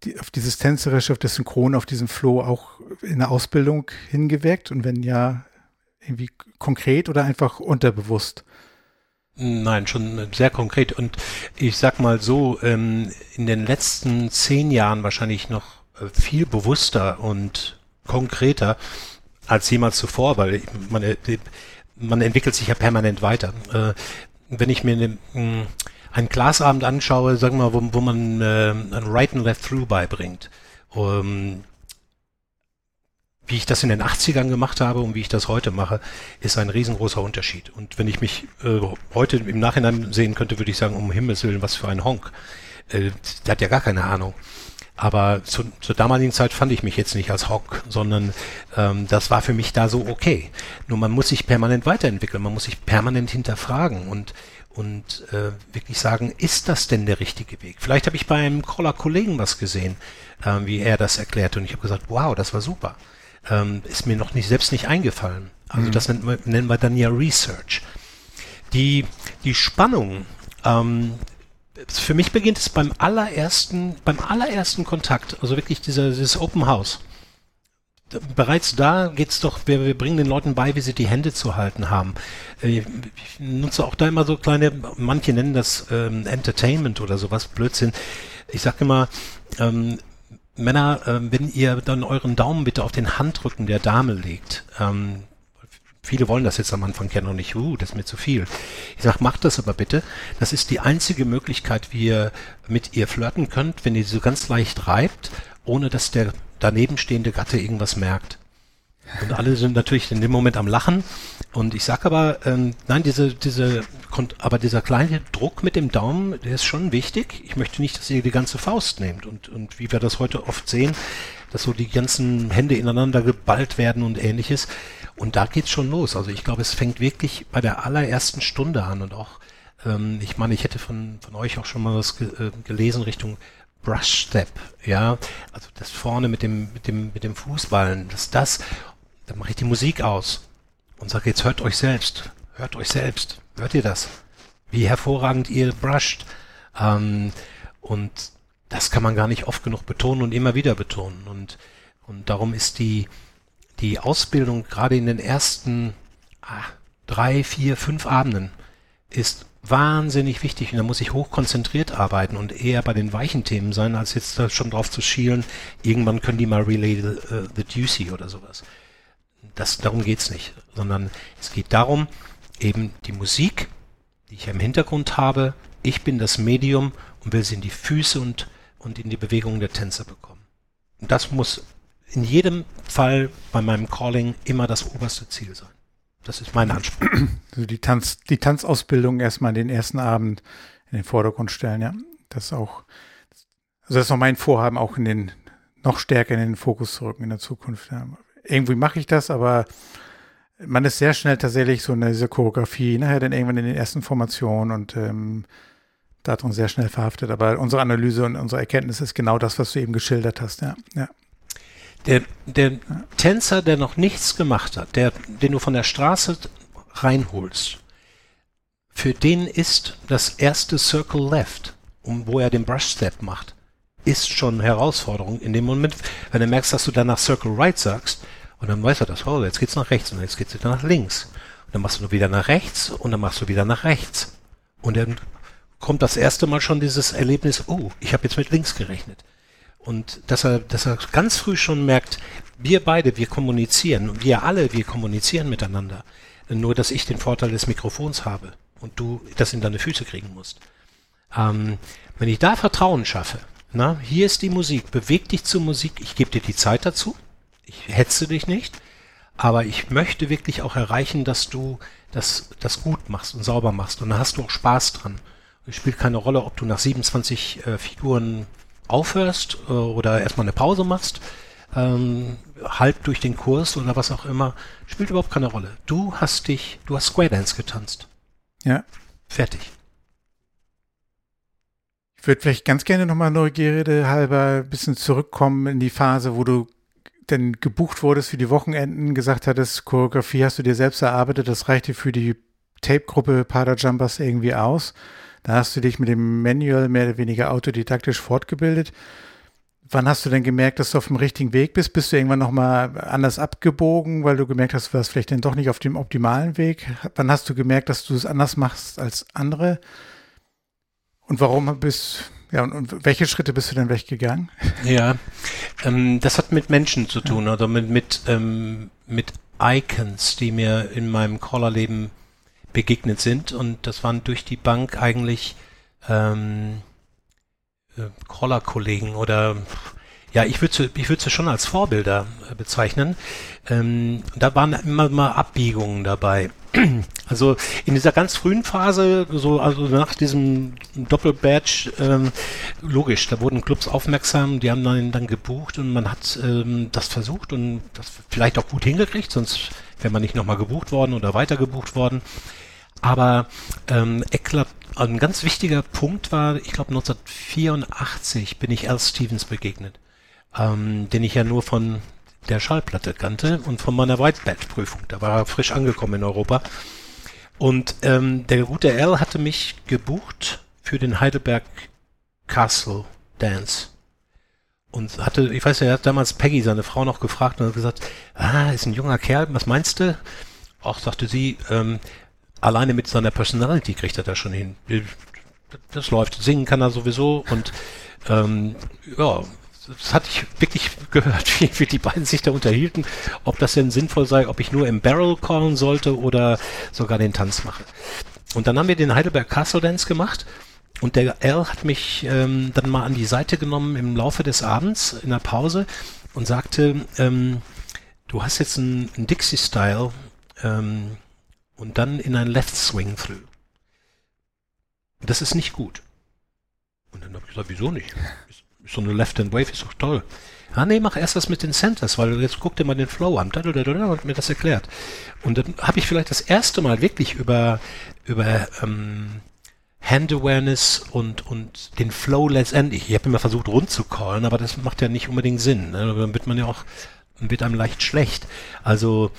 die, auf dieses Tänzerische, auf das Synchron, auf diesen Flow auch in der Ausbildung hingewirkt? Und wenn ja, irgendwie konkret oder einfach unterbewusst? Nein, schon sehr konkret. Und ich sag mal so, ähm, in den letzten zehn Jahren wahrscheinlich noch äh, viel bewusster und konkreter als jemals zuvor, weil man, äh, man entwickelt sich ja permanent weiter. Äh, wenn ich mir eine, hm, einen Glasabend anschaue, sagen wir mal, wo, wo man äh, ein Right and Left Through beibringt, um, ähm, wie ich das in den 80ern gemacht habe und wie ich das heute mache, ist ein riesengroßer Unterschied. Und wenn ich mich äh, heute im Nachhinein sehen könnte, würde ich sagen, um Himmels Willen, was für ein Honk. Äh, der hat ja gar keine Ahnung. Aber zu, zur damaligen Zeit fand ich mich jetzt nicht als Hock, sondern ähm, das war für mich da so okay. Nur man muss sich permanent weiterentwickeln, man muss sich permanent hinterfragen und und äh, wirklich sagen, ist das denn der richtige Weg? Vielleicht habe ich bei einem Caller-Kollegen was gesehen, äh, wie er das erklärt und ich habe gesagt, wow, das war super. Ähm, ist mir noch nicht selbst nicht eingefallen. Also mhm. das nennt, nennen wir dann ja Research. Die, die Spannung ähm, für mich beginnt es beim allerersten, beim allerersten Kontakt, also wirklich dieser, dieses Open House. Bereits da geht's doch, wir, wir bringen den Leuten bei, wie sie die Hände zu halten haben. Äh, ich nutze auch da immer so kleine, manche nennen das ähm, Entertainment oder sowas, Blödsinn. Ich sage immer, ähm, Männer, äh, wenn ihr dann euren Daumen bitte auf den Handrücken der Dame legt, ähm, Viele wollen das jetzt am Anfang ja noch nicht, uh, das ist mir zu viel. Ich sage, macht das aber bitte. Das ist die einzige Möglichkeit, wie ihr mit ihr flirten könnt, wenn ihr sie so ganz leicht reibt, ohne dass der daneben stehende Gatte irgendwas merkt. Und alle sind natürlich in dem Moment am Lachen. Und ich sage aber, ähm, nein, diese, diese, aber dieser kleine Druck mit dem Daumen, der ist schon wichtig. Ich möchte nicht, dass ihr die ganze Faust nehmt. Und, und wie wir das heute oft sehen, dass so die ganzen Hände ineinander geballt werden und ähnliches. Und da geht's schon los. Also ich glaube, es fängt wirklich bei der allerersten Stunde an und auch, ähm, ich meine, ich hätte von, von euch auch schon mal was ge äh, gelesen Richtung Brush Step, ja, also das vorne mit dem, mit dem, mit dem Fußballen, das, das, dann mache ich die Musik aus und sage jetzt hört euch selbst, hört euch selbst, hört ihr das? Wie hervorragend ihr brusht. Ähm, und das kann man gar nicht oft genug betonen und immer wieder betonen. Und, und darum ist die, die Ausbildung gerade in den ersten ah, drei, vier, fünf Abenden ist wahnsinnig wichtig und da muss ich hochkonzentriert arbeiten und eher bei den weichen Themen sein, als jetzt da schon drauf zu schielen, irgendwann können die mal relay the, uh, the Ducey oder sowas. Das, darum geht's nicht, sondern es geht darum, eben die Musik, die ich im Hintergrund habe, ich bin das Medium und will sie in die Füße und, und in die Bewegungen der Tänzer bekommen. Und das muss in jedem Fall bei meinem Calling immer das oberste Ziel sein. Das ist mein Anspruch. Also die, Tanz, die Tanzausbildung erstmal den ersten Abend in den Vordergrund stellen, ja. Das ist auch, also das ist noch mein Vorhaben, auch in den, noch stärker in den Fokus zu rücken in der Zukunft. Ja. Irgendwie mache ich das, aber man ist sehr schnell tatsächlich so in dieser Choreografie, nachher dann irgendwann in den ersten Formationen und ähm, darin sehr schnell verhaftet. Aber unsere Analyse und unsere Erkenntnis ist genau das, was du eben geschildert hast, ja. ja. Der, der Tänzer, der noch nichts gemacht hat, der, den du von der Straße reinholst, für den ist das erste Circle Left, um, wo er den Brush Step macht, ist schon eine Herausforderung in dem Moment, wenn du merkst, dass du dann nach Circle Right sagst, und dann weiß er das, oh, jetzt geht's nach rechts und jetzt geht's wieder nach links. Und dann machst du wieder nach rechts und dann machst du wieder nach rechts. Und dann kommt das erste Mal schon dieses Erlebnis, oh, ich habe jetzt mit links gerechnet. Und dass er, dass er ganz früh schon merkt, wir beide, wir kommunizieren, wir alle, wir kommunizieren miteinander. Nur, dass ich den Vorteil des Mikrofons habe und du das in deine Füße kriegen musst. Ähm, wenn ich da Vertrauen schaffe, na, hier ist die Musik, beweg dich zur Musik, ich gebe dir die Zeit dazu, ich hetze dich nicht, aber ich möchte wirklich auch erreichen, dass du das, das gut machst und sauber machst und dann hast du auch Spaß dran. Es spielt keine Rolle, ob du nach 27 äh, Figuren aufhörst äh, oder erstmal eine Pause machst, ähm, halb durch den Kurs oder was auch immer, spielt überhaupt keine Rolle. Du hast dich, du hast Square Dance getanzt. Ja. Fertig. Ich würde vielleicht ganz gerne nochmal Neugierde halber ein bisschen zurückkommen in die Phase, wo du denn gebucht wurdest für die Wochenenden, gesagt hattest, Choreografie hast du dir selbst erarbeitet, das reichte für die Tape-Gruppe Pada Jumpers irgendwie aus. Da hast du dich mit dem Manual mehr oder weniger autodidaktisch fortgebildet. Wann hast du denn gemerkt, dass du auf dem richtigen Weg bist? Bist du irgendwann nochmal anders abgebogen, weil du gemerkt hast, du warst vielleicht dann doch nicht auf dem optimalen Weg? Wann hast du gemerkt, dass du es anders machst als andere? Und warum bist, ja, und, und welche Schritte bist du denn weggegangen? Ja, ähm, das hat mit Menschen zu tun, oder mit, mit, ähm, mit Icons, die mir in meinem Callerleben begegnet sind und das waren durch die Bank eigentlich ähm, äh, Caller-Kollegen oder ja, ich würde sie, ich würde sie schon als Vorbilder äh, bezeichnen. Ähm, da waren immer mal Abbiegungen dabei. Also in dieser ganz frühen Phase, so also nach diesem Doppelbadge, ähm, logisch, da wurden Clubs aufmerksam, die haben dann, dann gebucht und man hat ähm, das versucht und das vielleicht auch gut hingekriegt, sonst wäre man nicht nochmal gebucht worden oder weiter gebucht worden. Aber ähm, Eckler, ein ganz wichtiger Punkt war, ich glaube 1984 bin ich Al Stevens begegnet, ähm, den ich ja nur von der Schallplatte kannte und von meiner White Badge Prüfung. Da war er frisch angekommen in Europa. Und ähm, der gute Al hatte mich gebucht für den Heidelberg Castle Dance. Und hatte, ich weiß ja, er hat damals Peggy, seine Frau, noch gefragt und hat gesagt, ah, ist ein junger Kerl, was meinst du? Auch sagte sie, ähm, alleine mit seiner Personality kriegt er das schon hin. Das läuft. Singen kann er sowieso und ähm, ja, das hatte ich wirklich gehört, wie, wie die beiden sich da unterhielten, ob das denn sinnvoll sei, ob ich nur im Barrel callen sollte oder sogar den Tanz mache. Und dann haben wir den Heidelberg Castle Dance gemacht und der Al hat mich ähm, dann mal an die Seite genommen im Laufe des Abends in der Pause und sagte, ähm, du hast jetzt einen, einen Dixie-Style ähm, und dann in ein Left Swing Through. Das ist nicht gut. Und dann habe ich gesagt, wieso nicht? so eine Left Hand Wave ist doch toll. Ah nee, mach erst das mit den Centers, weil jetzt guck dir mal den Flow an. Und mir das erklärt. Und dann habe ich vielleicht das erste Mal wirklich über über ähm, Hand Awareness und und den Flow letztendlich. Ich habe immer versucht rund zu callen, aber das macht ja nicht unbedingt Sinn. Ne? Dann wird man ja auch wird einem leicht schlecht. Also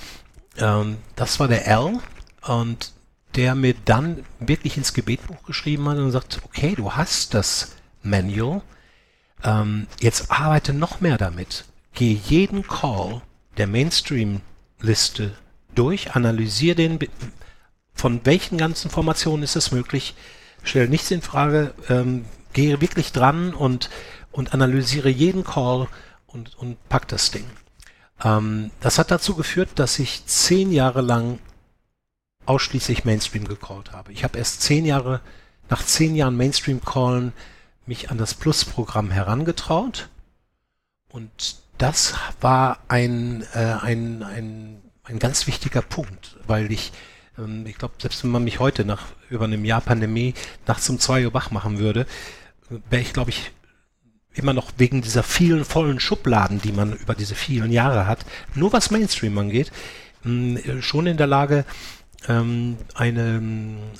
ähm, das war der L und der mir dann wirklich ins Gebetbuch geschrieben hat und sagt, okay, du hast das Manual, ähm, jetzt arbeite noch mehr damit. Geh jeden Call der Mainstream-Liste durch, analysiere den, von welchen ganzen Formationen ist es möglich, stell nichts in Frage, ähm, gehe wirklich dran und, und analysiere jeden Call und, und pack das Ding. Ähm, das hat dazu geführt, dass ich zehn Jahre lang ausschließlich Mainstream gecallt habe. Ich habe erst zehn Jahre, nach zehn Jahren Mainstream-Callen mich an das Plus-Programm herangetraut und das war ein, äh, ein, ein, ein ganz wichtiger Punkt, weil ich, ähm, ich glaube, selbst wenn man mich heute nach über einem Jahr Pandemie nachts um zwei Uhr wach machen würde, wäre ich, glaube ich, immer noch wegen dieser vielen vollen Schubladen, die man über diese vielen Jahre hat, nur was Mainstream angeht, mh, schon in der Lage, ähm, eine,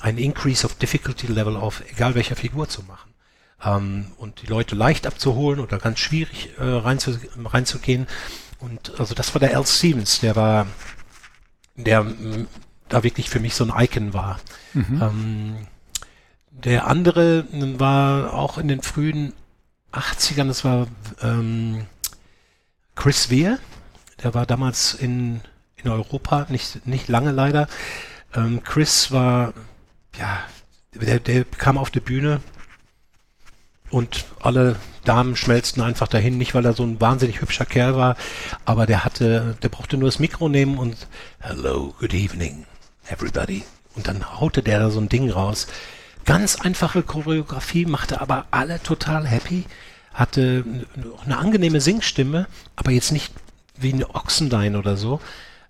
ein Increase of Difficulty Level auf egal welcher Figur zu machen ähm, und die Leute leicht abzuholen oder ganz schwierig äh, reinzu, reinzugehen. Und also das war der Al Stevens, der war, der mh, da wirklich für mich so ein Icon war. Mhm. Ähm, der andere war auch in den frühen 80ern, das war ähm, Chris Weir, der war damals in, in Europa, nicht, nicht lange leider. Ähm, Chris war, ja, der, der kam auf die Bühne und alle Damen schmelzten einfach dahin, nicht weil er so ein wahnsinnig hübscher Kerl war, aber der hatte, der brauchte nur das Mikro nehmen und Hello, good evening, everybody. Und dann haute der da so ein Ding raus. Ganz einfache Choreografie, machte aber alle total happy, hatte eine angenehme Singstimme, aber jetzt nicht wie eine Ochsendein oder so.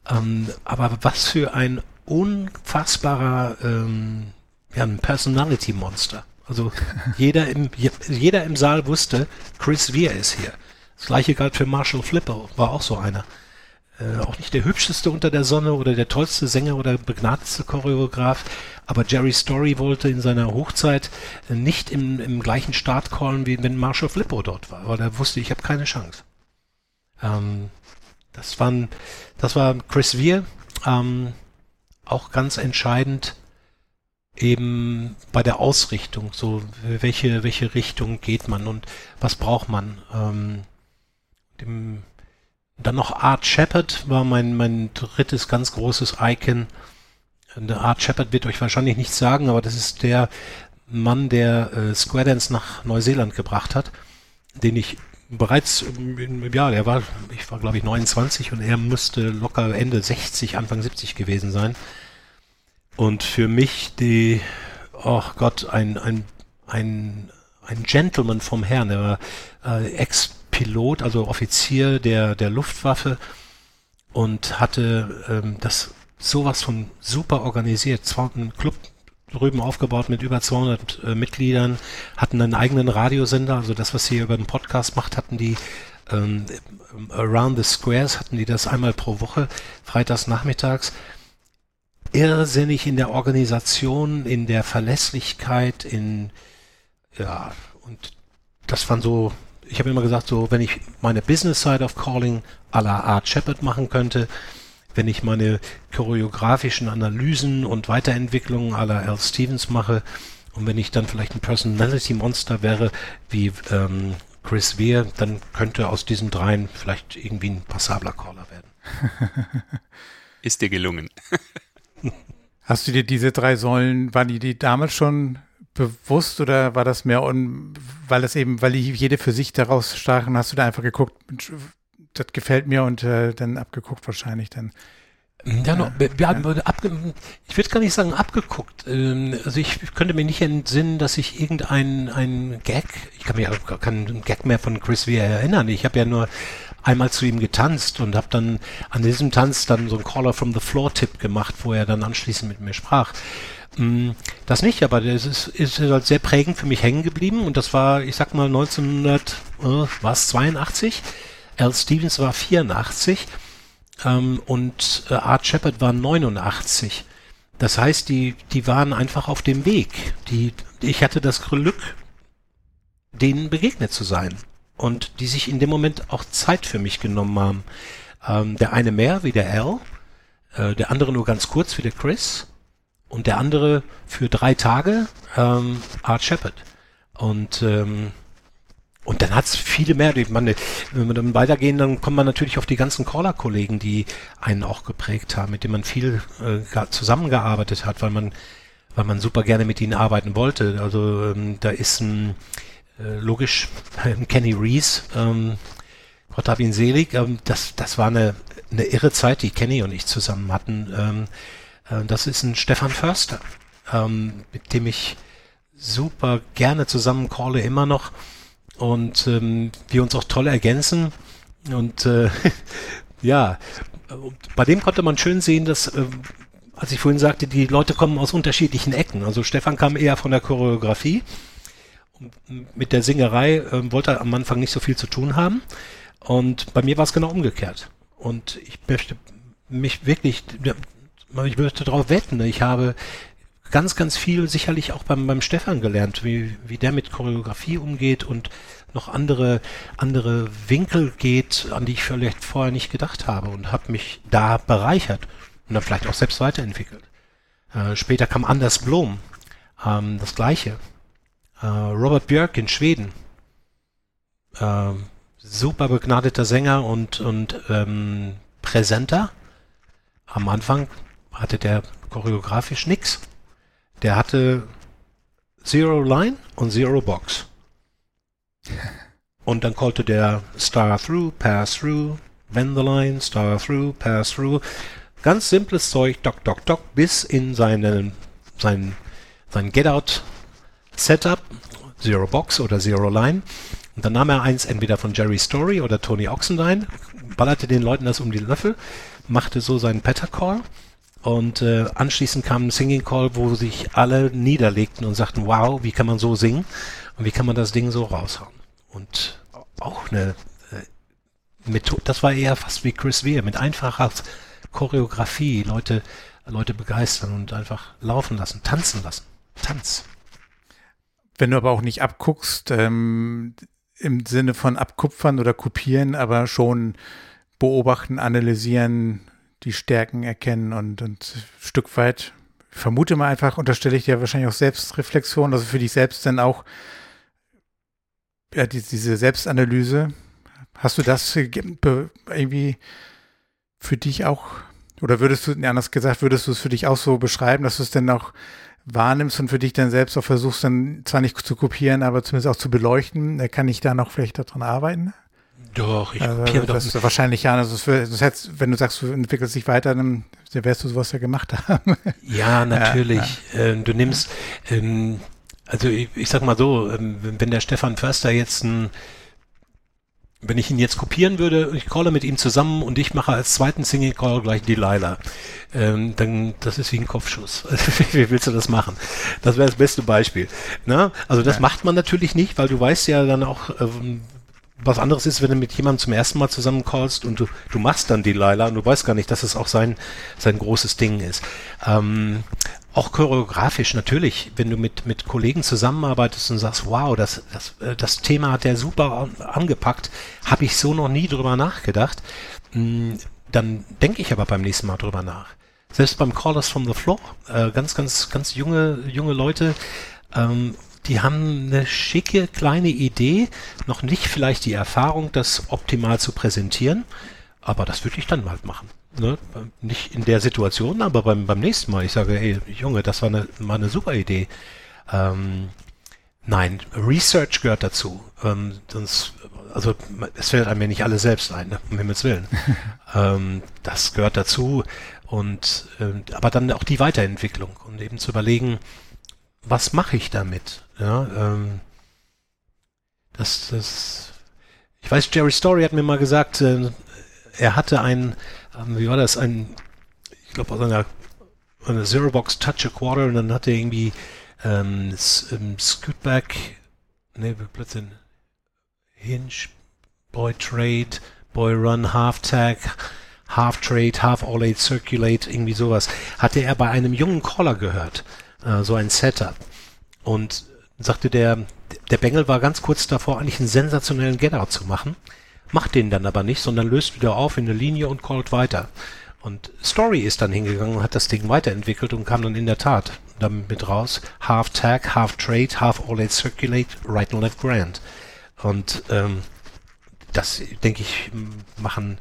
Ähm, aber was für ein unfassbarer ähm, ja, ein Personality Monster. Also jeder im, jeder im Saal wusste, Chris Weir ist hier. Das gleiche galt für Marshall Flipper, war auch so einer. Äh, auch nicht der hübscheste unter der Sonne oder der tollste Sänger oder begnadetste Choreograf, aber Jerry Story wollte in seiner Hochzeit äh, nicht im, im gleichen Start callen, wie wenn Marshall Flippo dort war, weil er wusste, ich habe keine Chance. Ähm, das, waren, das war Chris Weir, ähm, auch ganz entscheidend eben bei der Ausrichtung, so welche, welche Richtung geht man und was braucht man. Ähm, dem, dann noch Art Shepard war mein, mein drittes ganz großes Icon. Der Art Shepard wird euch wahrscheinlich nichts sagen, aber das ist der Mann, der äh, Square Dance nach Neuseeland gebracht hat, den ich bereits, ja, der war, ich war glaube ich 29 und er müsste locker Ende 60, Anfang 70 gewesen sein. Und für mich die, oh Gott, ein, ein, ein, ein Gentleman vom Herrn, der war äh, Ex-Pilot, also Offizier der, der Luftwaffe und hatte ähm, das sowas von super organisiert. Zwar ein Club drüben aufgebaut mit über 200 äh, Mitgliedern, hatten einen eigenen Radiosender, also das, was sie über den Podcast macht, hatten die ähm, Around the Squares, hatten die das einmal pro Woche, freitags nachmittags. Irrsinnig in der Organisation, in der Verlässlichkeit, in ja, und das waren so, ich habe immer gesagt, so, wenn ich meine Business Side of Calling à la Art Shepard machen könnte, wenn ich meine choreografischen Analysen und Weiterentwicklungen à la Al Stevens mache und wenn ich dann vielleicht ein Personality Monster wäre, wie ähm, Chris Weir, dann könnte aus diesen dreien vielleicht irgendwie ein passabler Caller werden. Ist dir gelungen. Hast du dir diese drei Säulen, waren die, die damals schon bewusst oder war das mehr, un, weil es eben, weil die jede für sich daraus stachen, hast du da einfach geguckt, das gefällt mir und äh, dann abgeguckt wahrscheinlich dann? Ja, no, wir, wir ja. abge, ich würde gar nicht sagen abgeguckt. Ähm, also ich könnte mir nicht entsinnen, dass ich irgendein ein Gag, ich kann mich auch keinen Gag mehr von Chris Weir erinnern. Ich habe ja nur einmal zu ihm getanzt und habe dann an diesem Tanz dann so einen Caller from the Floor Tipp gemacht, wo er dann anschließend mit mir sprach. Mm, das nicht, aber das ist, ist halt sehr prägend für mich hängen geblieben und das war, ich sag mal 1900, äh, was 82? Al Stevens war 84 ähm, und äh, Art Shepard war 89. Das heißt, die, die waren einfach auf dem Weg. Die, ich hatte das Glück, denen begegnet zu sein und die sich in dem Moment auch Zeit für mich genommen haben. Ähm, der eine mehr wie der Al, äh, der andere nur ganz kurz wie der Chris und der andere für drei Tage ähm, Art Shepard. Und ähm, und dann hat es viele mehr. Ich meine, wenn wir dann weitergehen, dann kommt man natürlich auf die ganzen Caller-Kollegen, die einen auch geprägt haben, mit denen man viel äh, zusammengearbeitet hat, weil man, weil man super gerne mit ihnen arbeiten wollte. Also ähm, da ist ein äh, logisch Kenny Reese, ähm, Gott hab ihn selig, ähm, das, das war eine, eine irre Zeit, die Kenny und ich zusammen hatten. Ähm, äh, das ist ein Stefan Förster, ähm, mit dem ich super gerne zusammen calle, immer noch. Und ähm, wir uns auch toll ergänzen. Und äh, ja, bei dem konnte man schön sehen, dass, äh, als ich vorhin sagte, die Leute kommen aus unterschiedlichen Ecken. Also Stefan kam eher von der Choreografie mit der Singerei äh, wollte er am Anfang nicht so viel zu tun haben. Und bei mir war es genau umgekehrt. Und ich möchte mich wirklich, ich möchte darauf wetten, ich habe ganz, ganz viel sicherlich auch beim, beim Stefan gelernt, wie, wie der mit Choreografie umgeht und noch andere, andere Winkel geht, an die ich vielleicht vorher nicht gedacht habe und habe mich da bereichert und dann vielleicht auch selbst weiterentwickelt. Äh, später kam Anders Blom, ähm, das gleiche. Äh, Robert Björk in Schweden. Äh, super begnadeter Sänger und, und ähm, Präsenter. Am Anfang hatte der choreografisch nix. Der hatte Zero Line und Zero Box. Und dann callte der Star through, pass through, when the line, star through, pass through. Ganz simples Zeug, doc, doc, doc, bis in seinen, sein, sein Get-Out Setup, Zero Box oder Zero Line. Und dann nahm er eins entweder von Jerry Story oder Tony Oxendine, ballerte den Leuten das um die Löffel, machte so seinen Patter-Call und äh, anschließend kam ein Singing Call, wo sich alle niederlegten und sagten, wow, wie kann man so singen und wie kann man das Ding so raushauen. Und auch eine äh, Methode, das war eher fast wie Chris Weir, mit einfacher Choreografie, Leute, Leute begeistern und einfach laufen lassen, tanzen lassen. Tanz. Wenn du aber auch nicht abguckst, ähm, im Sinne von abkupfern oder kopieren, aber schon beobachten, analysieren, die Stärken erkennen und, und ein Stück weit, vermute mal einfach, unterstelle ich dir wahrscheinlich auch Selbstreflexion, also für dich selbst dann auch ja, die, diese Selbstanalyse. Hast du das irgendwie für dich auch, oder würdest du, anders gesagt, würdest du es für dich auch so beschreiben, dass du es dann auch wahrnimmst und für dich dann selbst auch versuchst, dann zwar nicht zu kopieren, aber zumindest auch zu beleuchten? Kann ich da noch vielleicht daran arbeiten? Doch, ich also, das doch. Wahrscheinlich ja. Also das, das heißt, wenn du sagst, du entwickelst dich weiter, dann wirst du sowas ja gemacht haben. Ja, natürlich. Ja, ja. Ähm, du nimmst, ähm, also ich, ich, sag mal so, ähm, wenn der Stefan Förster jetzt ein wenn ich ihn jetzt kopieren würde, ich calle mit ihm zusammen und ich mache als zweiten Single Call gleich Delilah, ähm, dann das ist wie ein Kopfschuss. wie willst du das machen? Das wäre das beste Beispiel. Na? Also das ja. macht man natürlich nicht, weil du weißt ja dann auch, ähm, was anderes ist, wenn du mit jemandem zum ersten Mal zusammencallst und du, du machst dann Delilah und du weißt gar nicht, dass es auch sein, sein großes Ding ist. Ähm, auch choreografisch natürlich, wenn du mit, mit Kollegen zusammenarbeitest und sagst, wow, das, das, äh, das Thema hat der super angepackt, habe ich so noch nie drüber nachgedacht, hm, dann denke ich aber beim nächsten Mal drüber nach. Selbst beim Callers from the Floor, äh, ganz, ganz, ganz junge, junge Leute, ähm, die haben eine schicke kleine Idee, noch nicht vielleicht die Erfahrung, das optimal zu präsentieren, aber das würde ich dann halt machen. Ne? Nicht in der Situation, aber beim, beim nächsten Mal. Ich sage, ey, Junge, das war eine, mal eine super Idee. Ähm, nein, Research gehört dazu. Ähm, sonst, also es fällt einem ja nicht alle selbst ein, ne? um Himmels Willen. ähm, das gehört dazu. Und äh, aber dann auch die Weiterentwicklung und eben zu überlegen, was mache ich damit? Ja, ähm, das, das, ich weiß, Jerry Story hat mir mal gesagt, äh, er hatte ein ähm, wie war das, ein, ich glaube aus einer, einer Zero Box Touch a Quarter und dann hatte er irgendwie ähm, ähm Scootback, ne, plötzlich Hinge, Boy Trade, Boy Run, Half Tag, Half Trade, Half All Eight Circulate, irgendwie sowas, hatte er bei einem jungen Caller gehört, äh, so ein Setup. Und sagte der, der Bengel war ganz kurz davor, eigentlich einen sensationellen Get-Out zu machen macht den dann aber nicht, sondern löst wieder auf in eine Linie und callt weiter. Und Story ist dann hingegangen und hat das Ding weiterentwickelt und kam dann in der Tat damit raus, half tag, half trade, half all eight circulate, right and left grand. Und ähm, das, denke ich, machen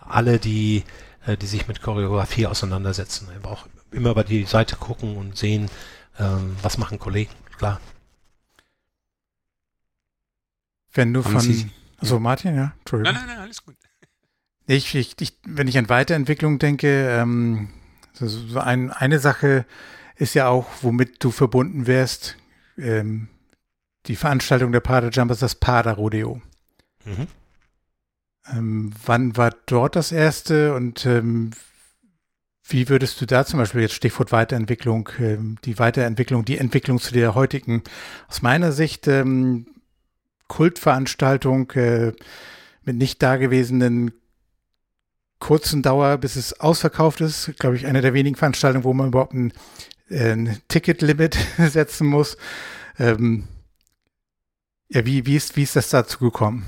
alle, die, äh, die sich mit Choreografie auseinandersetzen. Aber auch immer über die Seite gucken und sehen, ähm, was machen Kollegen, klar. Wenn du von, so, Martin, ja? Entschuldigung. Nein, nein, nein, alles gut. Ich, ich, ich, wenn ich an Weiterentwicklung denke, ähm, so ein, eine Sache ist ja auch, womit du verbunden wärst, ähm, die Veranstaltung der Pader Jumpers, das Pader Rodeo. Mhm. Ähm, wann war dort das erste und ähm, wie würdest du da zum Beispiel jetzt Stichwort Weiterentwicklung, ähm, die Weiterentwicklung, die Entwicklung zu der heutigen, aus meiner Sicht ähm, Kultveranstaltung äh, mit nicht dagewesenen kurzen Dauer, bis es ausverkauft ist. Glaube ich, eine der wenigen Veranstaltungen, wo man überhaupt ein, äh, ein Ticketlimit setzen muss. Ähm, ja, wie, wie, ist, wie ist das dazu gekommen?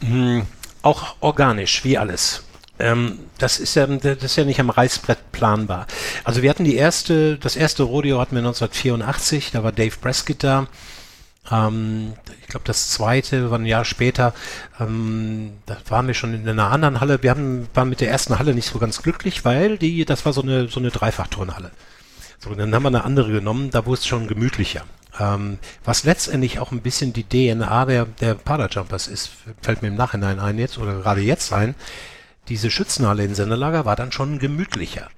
Mhm, auch organisch, wie alles. Ähm, das ist ja, das ist ja nicht am Reißbrett planbar. Also wir hatten die erste, das erste Rodeo hatten wir 1984, da war Dave Prescott da. Ähm, ich glaube, das zweite war ein Jahr später. Ähm, da waren wir schon in einer anderen Halle. Wir haben, waren mit der ersten Halle nicht so ganz glücklich, weil die, das war so eine, so eine Dreifachturnhalle. So, dann haben wir eine andere genommen, da wurde es schon gemütlicher. Ähm, was letztendlich auch ein bisschen die DNA der, der Parajumpers ist, fällt mir im Nachhinein ein jetzt oder gerade jetzt ein. Diese Schützenhalle in Sendelager war dann schon gemütlicher.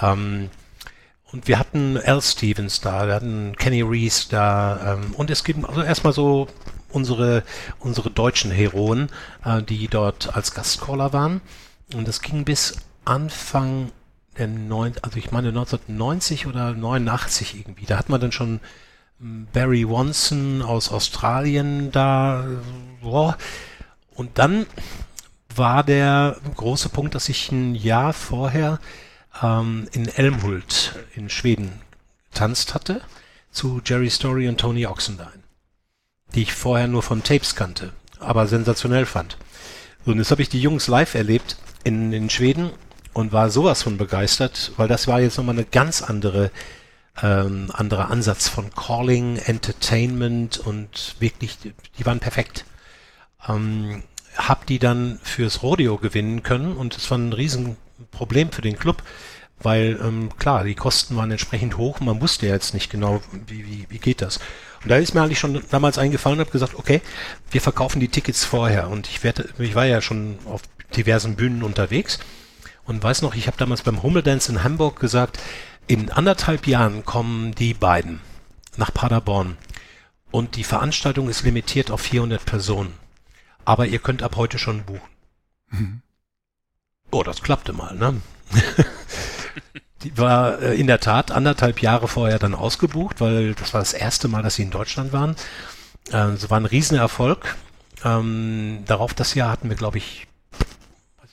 Ähm, und wir hatten Al Stevens da, wir hatten Kenny Reese da ähm, und es gibt also erstmal so unsere, unsere deutschen Heroen, äh, die dort als Gastcaller waren. Und das ging bis Anfang der neun, also ich meine 1990 oder 89 irgendwie. Da hat man dann schon hm, Barry Wonson aus Australien da. Boah. Und dann war der große Punkt, dass ich ein Jahr vorher ähm, in Elmhult in Schweden tanzt hatte zu Jerry Story und Tony Oxendine, die ich vorher nur von Tapes kannte, aber sensationell fand. Und jetzt habe ich die Jungs live erlebt in, in Schweden und war sowas von begeistert, weil das war jetzt nochmal eine ganz andere ähm, anderer Ansatz von Calling, Entertainment und wirklich, die waren perfekt. Ähm, hab die dann fürs Rodeo gewinnen können und es war ein Riesenproblem für den Club, weil ähm, klar, die Kosten waren entsprechend hoch und man wusste ja jetzt nicht genau, wie, wie, wie geht das. Und da ist mir eigentlich schon damals eingefallen und habe gesagt, okay, wir verkaufen die Tickets vorher und ich werde, ich war ja schon auf diversen Bühnen unterwegs und weiß noch, ich habe damals beim Hummeldance in Hamburg gesagt, in anderthalb Jahren kommen die beiden nach Paderborn und die Veranstaltung ist limitiert auf 400 Personen. Aber ihr könnt ab heute schon buchen. Mhm. Oh, das klappte mal, ne? die war äh, in der Tat anderthalb Jahre vorher dann ausgebucht, weil das war das erste Mal, dass sie in Deutschland waren. Äh, war ein Riesenerfolg. Ähm, darauf das Jahr hatten wir, glaube ich,